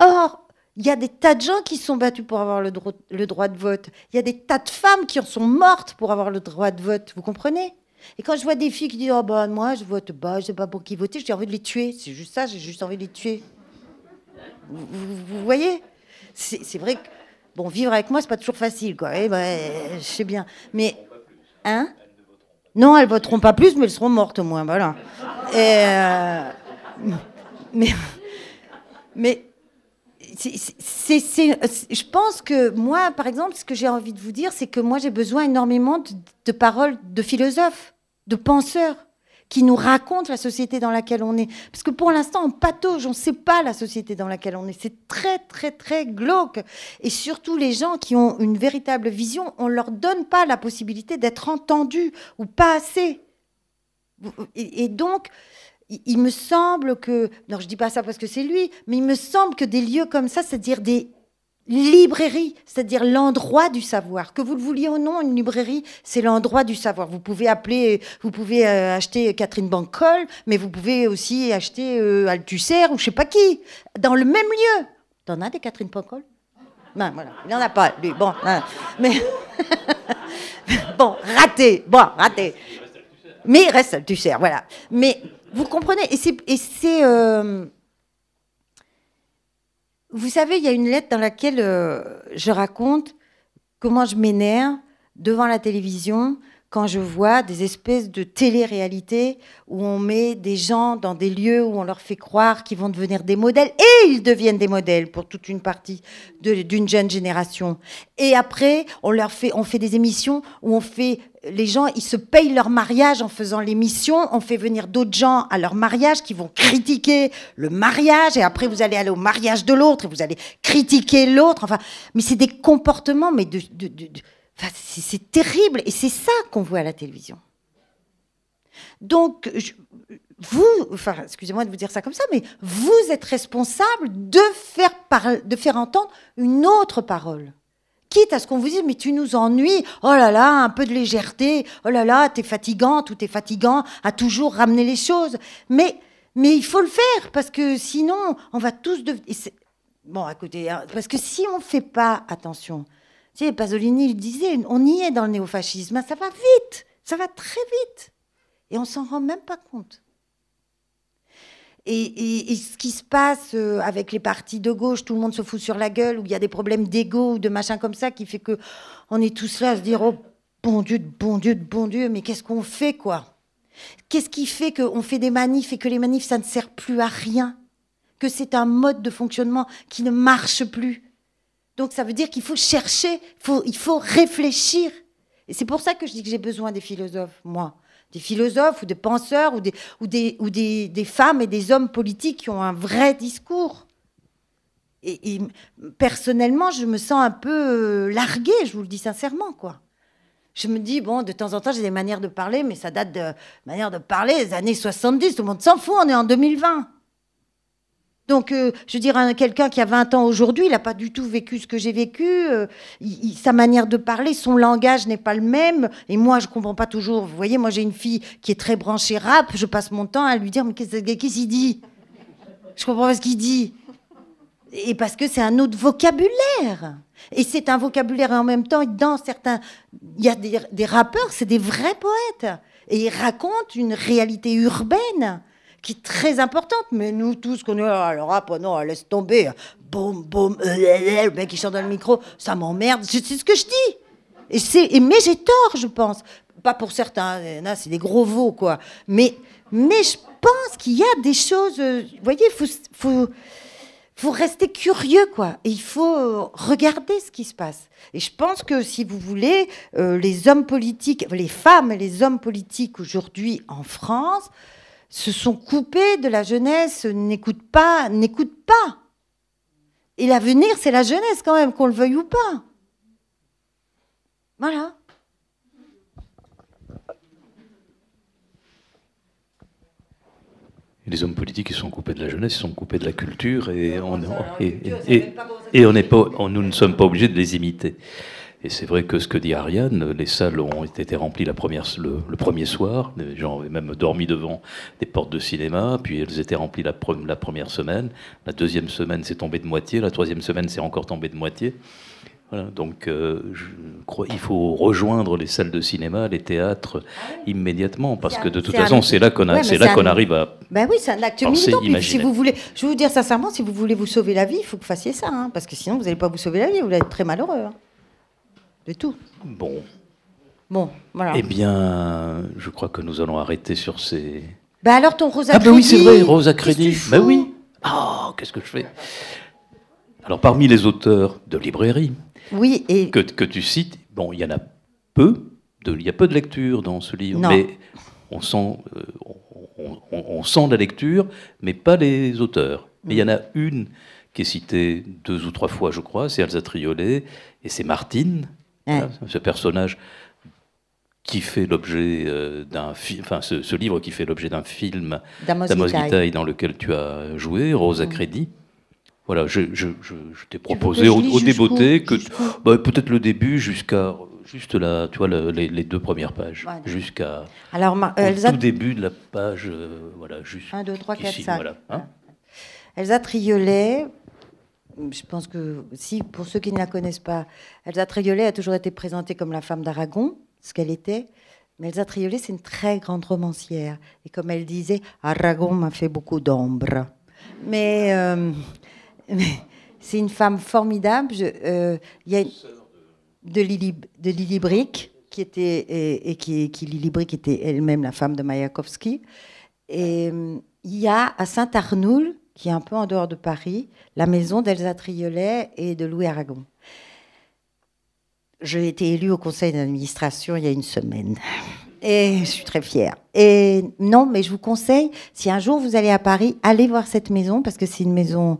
Or, il y a des tas de gens qui sont battus pour avoir le, droit de vote. Il y a des tas de femmes qui en sont mortes pour avoir le droit de vote. Vous comprenez? Et quand je vois des filles qui disent Oh, bah, moi, je vote pas, je sais pas pour qui voter, j'ai envie de les tuer. C'est juste ça, j'ai juste envie de les tuer. vous voyez? C'est vrai que Bon, vivre avec moi, c'est pas toujours facile, quoi. Eh ben, je sais bien. Mais, hein? Non, elles voteront pas plus, mais elles seront mortes au moins, voilà. Euh, mais, mais je pense que moi, par exemple, ce que j'ai envie de vous dire, c'est que moi, j'ai besoin énormément de, paroles de philosophes, de penseurs qui nous raconte la société dans laquelle on est. Parce que pour l'instant, on patauge, on ne sait pas la société dans laquelle on est. C'est très, très, très glauque. Et surtout, les gens qui ont une véritable vision, on ne leur donne pas la possibilité d'être entendus ou pas assez. Et, donc, il me semble que, non, je dis pas ça parce que c'est lui, mais il me semble que des lieux comme ça, c'est-à-dire des librairie, c'est-à-dire l'endroit du savoir. Que vous le vouliez ou non, une librairie, c'est l'endroit du savoir. Vous pouvez appeler, vous pouvez euh, acheter Catherine Bancol, mais vous pouvez aussi acheter euh, Althusser ou je sais pas qui, dans le même lieu. T'en as des Catherine Bancol? Ben voilà, il n'en a pas, lui. Bon, hein. mais bon, raté, bon, raté. Mais il reste Althusser, voilà. Mais vous comprenez, et c'est euh, vous savez, il y a une lettre dans laquelle euh, je raconte comment je m'énerve devant la télévision quand je vois des espèces de télé-réalités où on met des gens dans des lieux où on leur fait croire qu'ils vont devenir des modèles, et ils deviennent des modèles pour toute une partie d'une jeune génération. Et après, on leur fait, on fait des émissions où on fait, les gens, ils se payent leur mariage en faisant l'émission, on fait venir d'autres gens à leur mariage qui vont critiquer le mariage, et après vous allez aller au mariage de l'autre, et vous allez critiquer l'autre, enfin, mais c'est des comportements, mais de, de, de c'est terrible et c'est ça qu'on voit à la télévision. Donc, vous, enfin, excusez-moi de vous dire ça comme ça, mais vous êtes responsable de faire, de faire entendre une autre parole. Quitte à ce qu'on vous dise, mais tu nous ennuies, oh là là, un peu de légèreté, oh là là, t'es fatigante ou t'es fatigant à toujours ramener les choses. Mais, mais il faut le faire, parce que sinon, on va tous devenir. Bon, côté, hein, parce que si on ne fait pas attention, tu Pasolini il disait, on y est dans le néofascisme, ça va vite, ça va très vite. Et on s'en rend même pas compte. Et, ce qui se passe euh, avec les partis de gauche, tout le monde se fout sur la gueule, où il y a des problèmes d'ego ou de machin comme ça, qui fait que on est tous là à se dire, oh, bon Dieu, bon Dieu, bon Dieu, mais qu'est-ce qu'on fait, quoi? Qu'est-ce qui fait qu'on fait des manifs et que les manifs, ça ne sert plus à rien? Que c'est un mode de fonctionnement qui ne marche plus? Donc ça veut dire qu'il faut chercher, il faut réfléchir. Et c'est pour ça que je dis que j'ai besoin des philosophes, moi. Des philosophes ou des penseurs ou des, ou des, ou des, des femmes et des hommes politiques qui ont un vrai discours. Et, personnellement, je me sens un peu euh, larguée, je vous le dis sincèrement, quoi je me dis, bon, de temps en temps, j'ai des manières de parler, mais ça date de manière de parler des années 70. Tout le monde s'en fout, on est en 2020. Donc, euh, je veux dire, quelqu'un qui a 20 ans aujourd'hui, il n'a pas du tout vécu ce que j'ai vécu. Euh, sa manière de parler, son langage n'est pas le même. Et moi, je ne comprends pas toujours. Vous voyez, moi, j'ai une fille qui est très branchée rap. Je passe mon temps à lui dire, mais qu'est-ce qu'il dit? Je comprends pas ce qu'il dit. Et parce que c'est un autre vocabulaire. Et c'est un vocabulaire en même temps, dans certains, il y a des, rappeurs, c'est des vrais poètes. Et ils racontent une réalité urbaine qui est très importante. Mais nous tous, qu'on est ah, le rap, oh non, laisse tomber. Boum, boum, euh, le mec qui chante dans le micro, ça m'emmerde. C'est ce que je dis. Et mais j'ai tort, je pense. Pas pour certains, c'est des gros veaux, quoi. Mais, mais je pense qu'il y a des choses. Euh, vous voyez, il faut, faut faut rester curieux, quoi. Et il faut euh, regarder ce qui se passe. Et je pense que si vous voulez, euh, les hommes politiques, les femmes et les hommes politiques aujourd'hui en France se sont coupés de la jeunesse, n'écoutent pas, n'écoutent pas. Et l'avenir, c'est la jeunesse quand même, qu'on le veuille ou pas. Voilà. les hommes politiques ils sont coupés de la jeunesse, ils sont coupés de la culture et, on, et, on n'est pas, nous ne sommes pas obligés de les imiter. Et c'est vrai que ce que dit Ariane, les salles ont été remplies la première, le, premier soir, les gens avaient même dormi devant des portes de cinéma, puis elles étaient remplies la, la première semaine, la deuxième semaine c'est tombé de moitié, la troisième semaine c'est encore tombé de moitié donc, euh, je crois il faut rejoindre les salles de cinéma, les théâtres immédiatement, parce que de toute façon, c'est là qu'on c'est là qu'on arrive à. Ben oui, c'est un acte militant. si vous voulez, je vais vous dire sincèrement, si vous voulez vous sauver la vie, il faut que vous fassiez ça, hein, parce que sinon, vous n'allez pas vous sauver la vie, vous allez être très malheureux. Hein. C'est tout. Bon. Bon, voilà. Eh bien, je crois que nous allons arrêter sur ces. Ben alors ton Rosa Ah ben oui, c'est vrai, Rosa Crédit. Ben oui. Oh, qu'est-ce que je fais? Alors, parmi les auteurs de librairie, oui, et... que, que tu cites, bon, il y en a peu, de, il y a peu de lecture dans ce livre, mais on sent, euh, on, sent la lecture, mais pas les auteurs. Mais il y en a une qui est citée deux ou trois fois, je crois, c'est Elsa Triolet, et c'est Martine, ce personnage qui fait l'objet euh, d'un film, enfin ce, livre qui fait l'objet d'un film d'Amos Vitae dans lequel tu as joué, Rosa. Crédit. Voilà, je, t'ai proposé au, au débeauté que bah, peut-être le début jusqu'à juste là, tu vois, les, deux premières pages, jusqu'à Alors, tout début de la page, euh, voilà, juste 1, 2, 3, 4, 5. Voilà, hein. Elsa Triolet, je pense que si, pour ceux qui ne la connaissent pas, Elsa Triolet a toujours été présentée comme la femme d'Aragon, ce qu'elle était. Mais Elsa Triolet, c'est une très grande romancière. Et comme elle disait, Aragon m'a fait beaucoup d'ombre. Mais euh, c'est une femme formidable. Euh, il y a de Lily, de Lily Brick, qui était et, qui, Lily Brick était elle-même la femme de Mayakovsky. Et euh, il y a à Saint-Arnoul, qui est un peu en dehors de Paris, la maison d'Elsa Triolet et de Louis Aragon. J'ai été élue au conseil d'administration il y a une semaine. Et je suis très fière. Et non, mais je vous conseille, si un jour vous allez à Paris, allez voir cette maison, parce que c'est une maison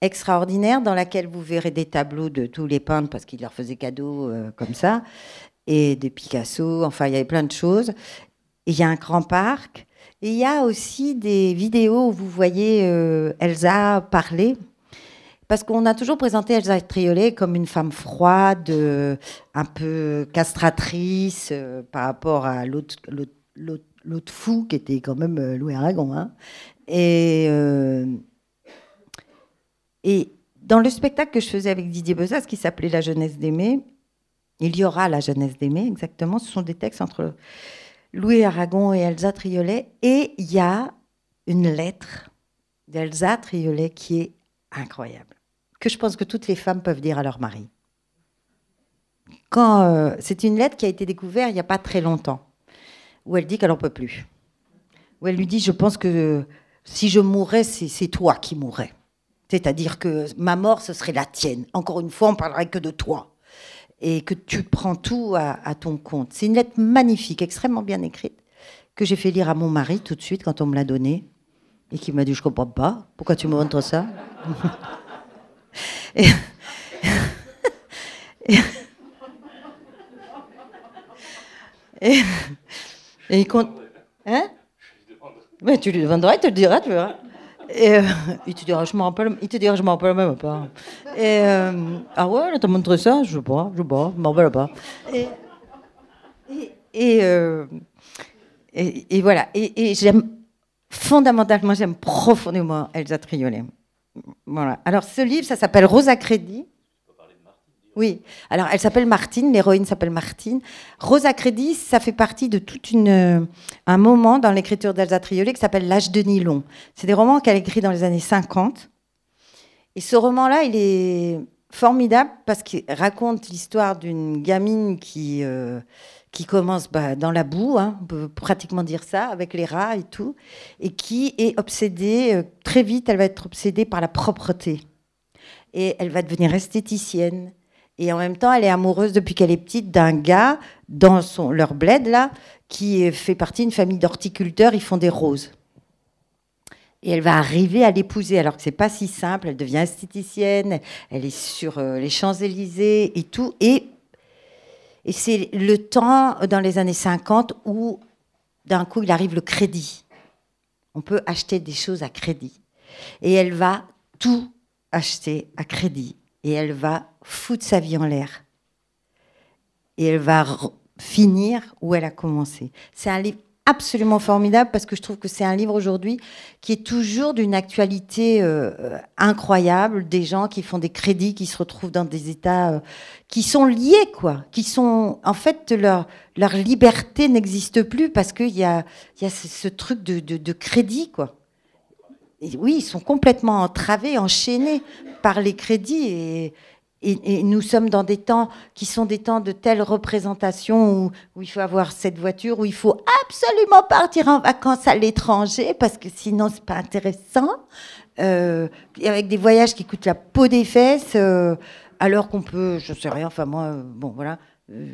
extraordinaire dans laquelle vous verrez des tableaux de tous les peintres parce qu'ils leur faisaient cadeau euh, comme ça, et des Picasso, enfin il y avait plein de choses. il y a un grand parc, et il y a aussi des vidéos où vous voyez euh, Elsa parler. Parce qu'on a toujours présenté Elsa Triolet comme une femme froide, euh, un peu castratrice par rapport à l'autre fou qui était quand même Louis Aragon. Hein. Et et dans le spectacle que je faisais avec Didier Bezas, qui s'appelait La jeunesse d'aimer, il y aura La jeunesse d'aimer, exactement. Ce sont des textes entre Louis Aragon et Elsa Triolet. Et il y a une lettre d'Elsa Triolet qui est incroyable, que je pense que toutes les femmes peuvent dire à leur mari. quand euh, c'est une lettre qui a été découverte il n'y a pas très longtemps, où elle dit qu'elle n'en peut plus. Où elle lui dit Je pense que si je mourrais, c'est toi qui mourrais. C'est-à-dire que ma mort, ce serait la tienne. Encore une fois, on parlerait que de toi. Et que tu prends tout à, à ton compte. C'est une lettre magnifique, extrêmement bien écrite, que j'ai fait lire à mon mari tout de suite quand on me l'a donnée. Et qui m'a dit Je comprends pas. Pourquoi tu me montres ça? Et, et, et, il compte. Hein? Tu lui demanderas, il te le dira, tu vois. Et euh, il te dira, je m'en rappelle, il te dira, je m'en rappelle même pas. Et euh, ah ouais, t'as montré ça, je sais pas, je sais pas, je m'en rappelle pas. Et, et, euh, et, et, voilà. Et, j'aime fondamentalement, j'aime profondément Elsa Triolet. Voilà. Alors ce livre, ça s'appelle Rosa Crédit. Oui, alors elle s'appelle Martine, l'héroïne s'appelle Martine. Rosa Crédit, ça fait partie de tout une, un moment dans l'écriture d'Elsa Triolet qui s'appelle L'âge de nylon. C'est des romans qu'elle écrit dans les années 50. Et ce roman-là, il est formidable parce qu'il raconte l'histoire d'une gamine qui, euh, qui commence bah, dans la boue, hein, on peut pratiquement dire ça, avec les rats et tout, et qui est obsédée, euh, très vite, elle va être obsédée par la propreté. Et elle va devenir esthéticienne. Et en même temps, elle est amoureuse depuis qu'elle est petite d'un gars dans leur bled, là, qui fait partie d'une famille d'horticulteurs, ils font des roses. Et elle va arriver à l'épouser, alors que c'est pas si simple. Elle devient esthéticienne, elle est sur euh, les Champs-Élysées et tout. Et et c'est le temps dans les années 50 où d'un coup il arrive le crédit. On peut acheter des choses à crédit. Et elle va tout acheter à crédit. Et elle va foutre sa vie en l'air. Et elle va finir où elle a commencé. C'est un livre absolument formidable parce que je trouve que c'est un livre aujourd'hui qui est toujours d'une actualité euh, incroyable, des gens qui font des crédits, qui se retrouvent dans des états euh, qui sont liés, quoi, qui sont en fait leur leur liberté n'existe plus parce qu'il y a y a ce, truc de, de, crédit, quoi. Oui, ils sont complètement entravés, enchaînés par les crédits et et, nous sommes dans des temps qui sont des temps de telle représentation où, où, il faut avoir cette voiture, où il faut absolument partir en vacances à l'étranger parce que sinon c'est pas intéressant. Euh, avec des voyages qui coûtent la peau des fesses, euh, alors qu'on peut, je sais rien, enfin moi, euh, bon voilà. Euh,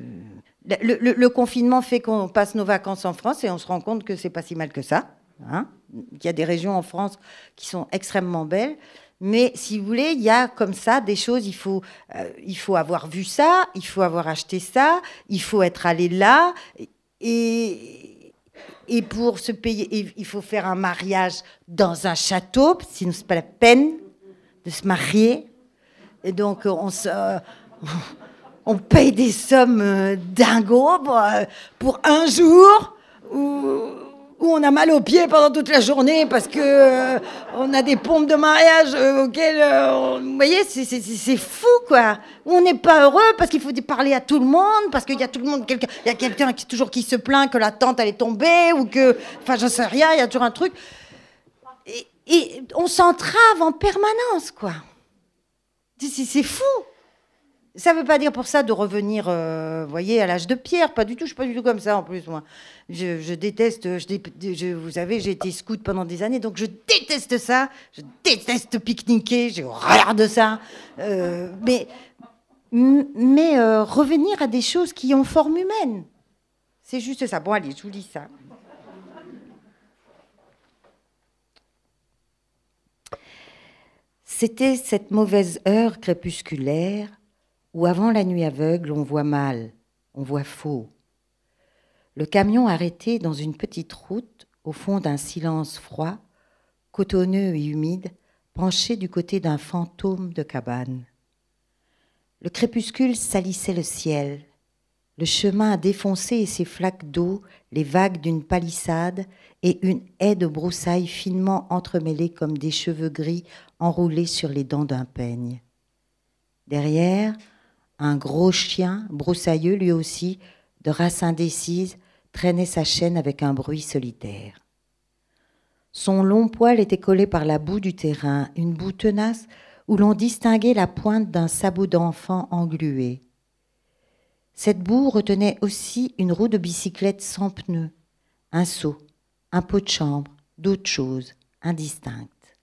le, le, le, confinement fait qu'on passe nos vacances en France et on se rend compte que c'est pas si mal que ça. Hein Il y a des régions en France qui sont extrêmement belles. Mais si vous voulez, il y a comme ça des choses, il faut, euh, il faut avoir vu ça, il faut avoir acheté ça, il faut être allé là. Et, et pour se payer, il faut faire un mariage dans un château, sinon c'est pas la peine de se marier. Et donc on se, on paye des sommes euh, dingos pour, euh, pour un jour où où on a mal aux pieds pendant toute la journée parce que euh, on a des pompes de mariage euh, auxquelles, euh, vous voyez, c'est fou quoi. Où on n'est pas heureux parce qu'il faut parler à tout le monde, parce qu'il y a tout le monde, il y a quelqu'un qui toujours qui se plaint que la tante elle est tombée ou que, enfin, j'en sais rien, il y a toujours un truc. Et, et on s'entrave en permanence quoi. C'est fou. Ça ne veut pas dire pour ça de revenir, euh, voyez, à l'âge de pierre, pas du tout. Je suis pas du tout comme ça en plus, moi. Je, déteste, vous savez, j'ai été scout pendant des années, donc je déteste ça. Je déteste pique-niquer, j'ai horreur de ça. Euh, mais mais euh, revenir à des choses qui ont forme humaine. C'est juste ça. Bon, allez, je vous lis ça. C'était cette mauvaise heure crépusculaire où avant la nuit aveugle, on voit mal, on voit faux. Le camion arrêté dans une petite route, au fond d'un silence froid, cotonneux et humide, penché du côté d'un fantôme de cabane. Le crépuscule salissait le ciel, le chemin défoncé et ses flaques d'eau, les vagues d'une palissade et une haie de broussailles finement entremêlées comme des cheveux gris enroulés sur les dents d'un peigne. Derrière, un gros chien, broussailleux lui aussi, de race indécise, traînait sa chaîne avec un bruit solitaire. Son long poil était collé par la boue du terrain, une boue tenace où l'on distinguait la pointe d'un sabot d'enfant englué. Cette boue retenait aussi une roue de bicyclette sans pneus, un seau, un pot de chambre, d'autres choses indistinctes.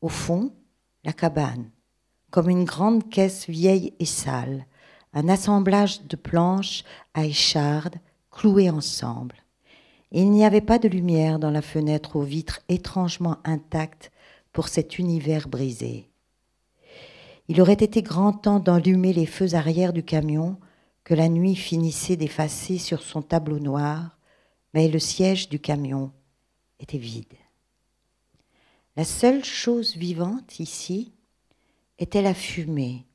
Au fond, la cabane, comme une grande caisse vieille et sale, un assemblage de planches à échardes clouées ensemble. Il n'y avait pas de lumière dans la fenêtre aux vitres étrangement intactes pour cet univers brisé. Il aurait été grand temps d'enlumer les feux arrière du camion que la nuit finissait d'effacer sur son tableau noir, mais le siège du camion était vide. La seule chose vivante ici était la fumée,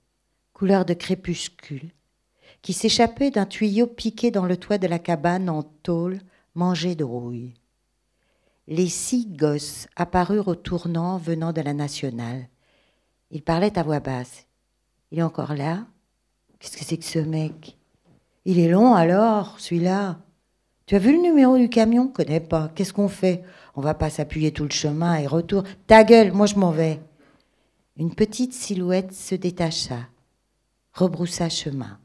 couleur de crépuscule, qui s'échappait d'un tuyau piqué dans le toit de la cabane en tôle mangée de rouille. Les six gosses apparurent au tournant venant de la nationale. Ils parlaient à voix basse. Il est encore là? Qu'est-ce que c'est que ce mec? Il est long alors, celui-là. Tu as vu le numéro du camion? Connais pas. Qu'est-ce qu'on fait? On va pas s'appuyer tout le chemin et retour. Ta gueule, moi je m'en vais. Une petite silhouette se détacha, rebroussa chemin.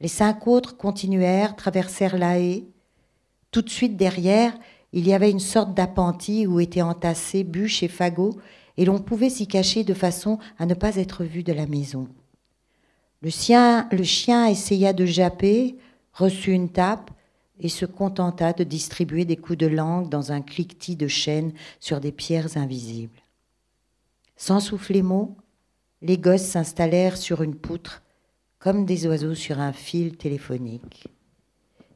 Les cinq autres continuèrent, traversèrent la haie. Tout de suite derrière, il y avait une sorte d'appentis où étaient entassés bûches et fagots, et l'on pouvait s'y cacher de façon à ne pas être vu de la maison. Le, chien, essaya de japper, reçut une tape et se contenta de distribuer des coups de langue dans un cliquetis de chaînes sur des pierres invisibles. Sans souffler mot, les gosses s'installèrent sur une poutre comme des oiseaux sur un fil téléphonique.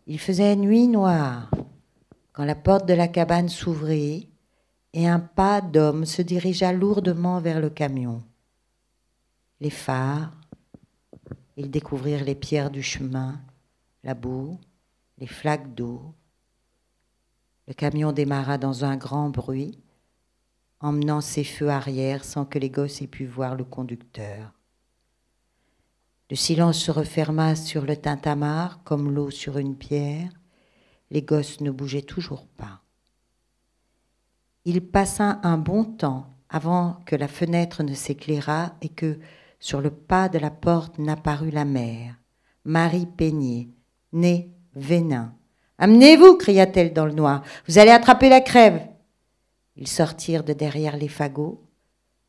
Il faisait nuit noire quand la porte de la cabane s'ouvrit et un pas d'homme se dirigea lourdement vers le camion. Les phares, ils découvrirent les pierres du chemin, la boue, les flaques d'eau. Le camion démarra dans un grand bruit emmenant ses feux arrière sans que les gosses aient pu voir le conducteur. Le silence se referma sur le tintamarre comme l'eau sur une pierre. Les gosses ne bougeaient toujours pas. Il passa un bon temps avant que la fenêtre ne s'éclairât et que, sur le pas de la porte, n'apparut la mère, Marie Peigné, née Vénin. Amenez-vous, cria-t-elle dans le noir, vous allez attraper la crève. Ils sortirent de derrière les fagots.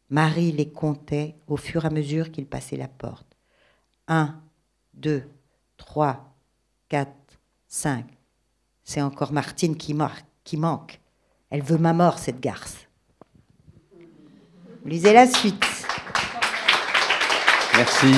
Marie les comptait au fur et à mesure qu'ils passaient la porte. Un, deux, trois, quatre, cinq. C'est encore Martine qui, qui manque. Elle veut ma mort, cette garce. Lisez la suite. Merci.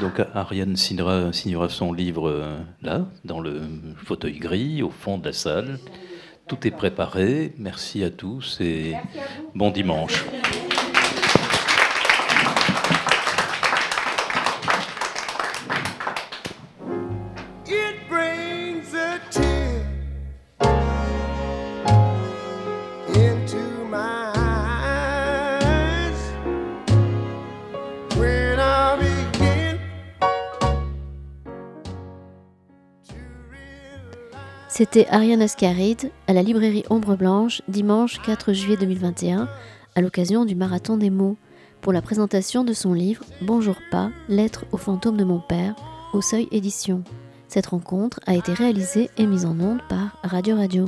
Donc Ariane signera, son livre euh, là, dans le fauteuil gris, au fond de la salle. Tout est préparé. Merci à tous et bon dimanche. C'était Ariane Ascaride à la librairie Ombre Blanche dimanche 4 juillet 2021 à l'occasion du Marathon des mots pour la présentation de son livre Bonjour pas, lettre au fantôme de mon père au Seuil Édition. Cette rencontre a été réalisée et mise en onde par Radio Radio.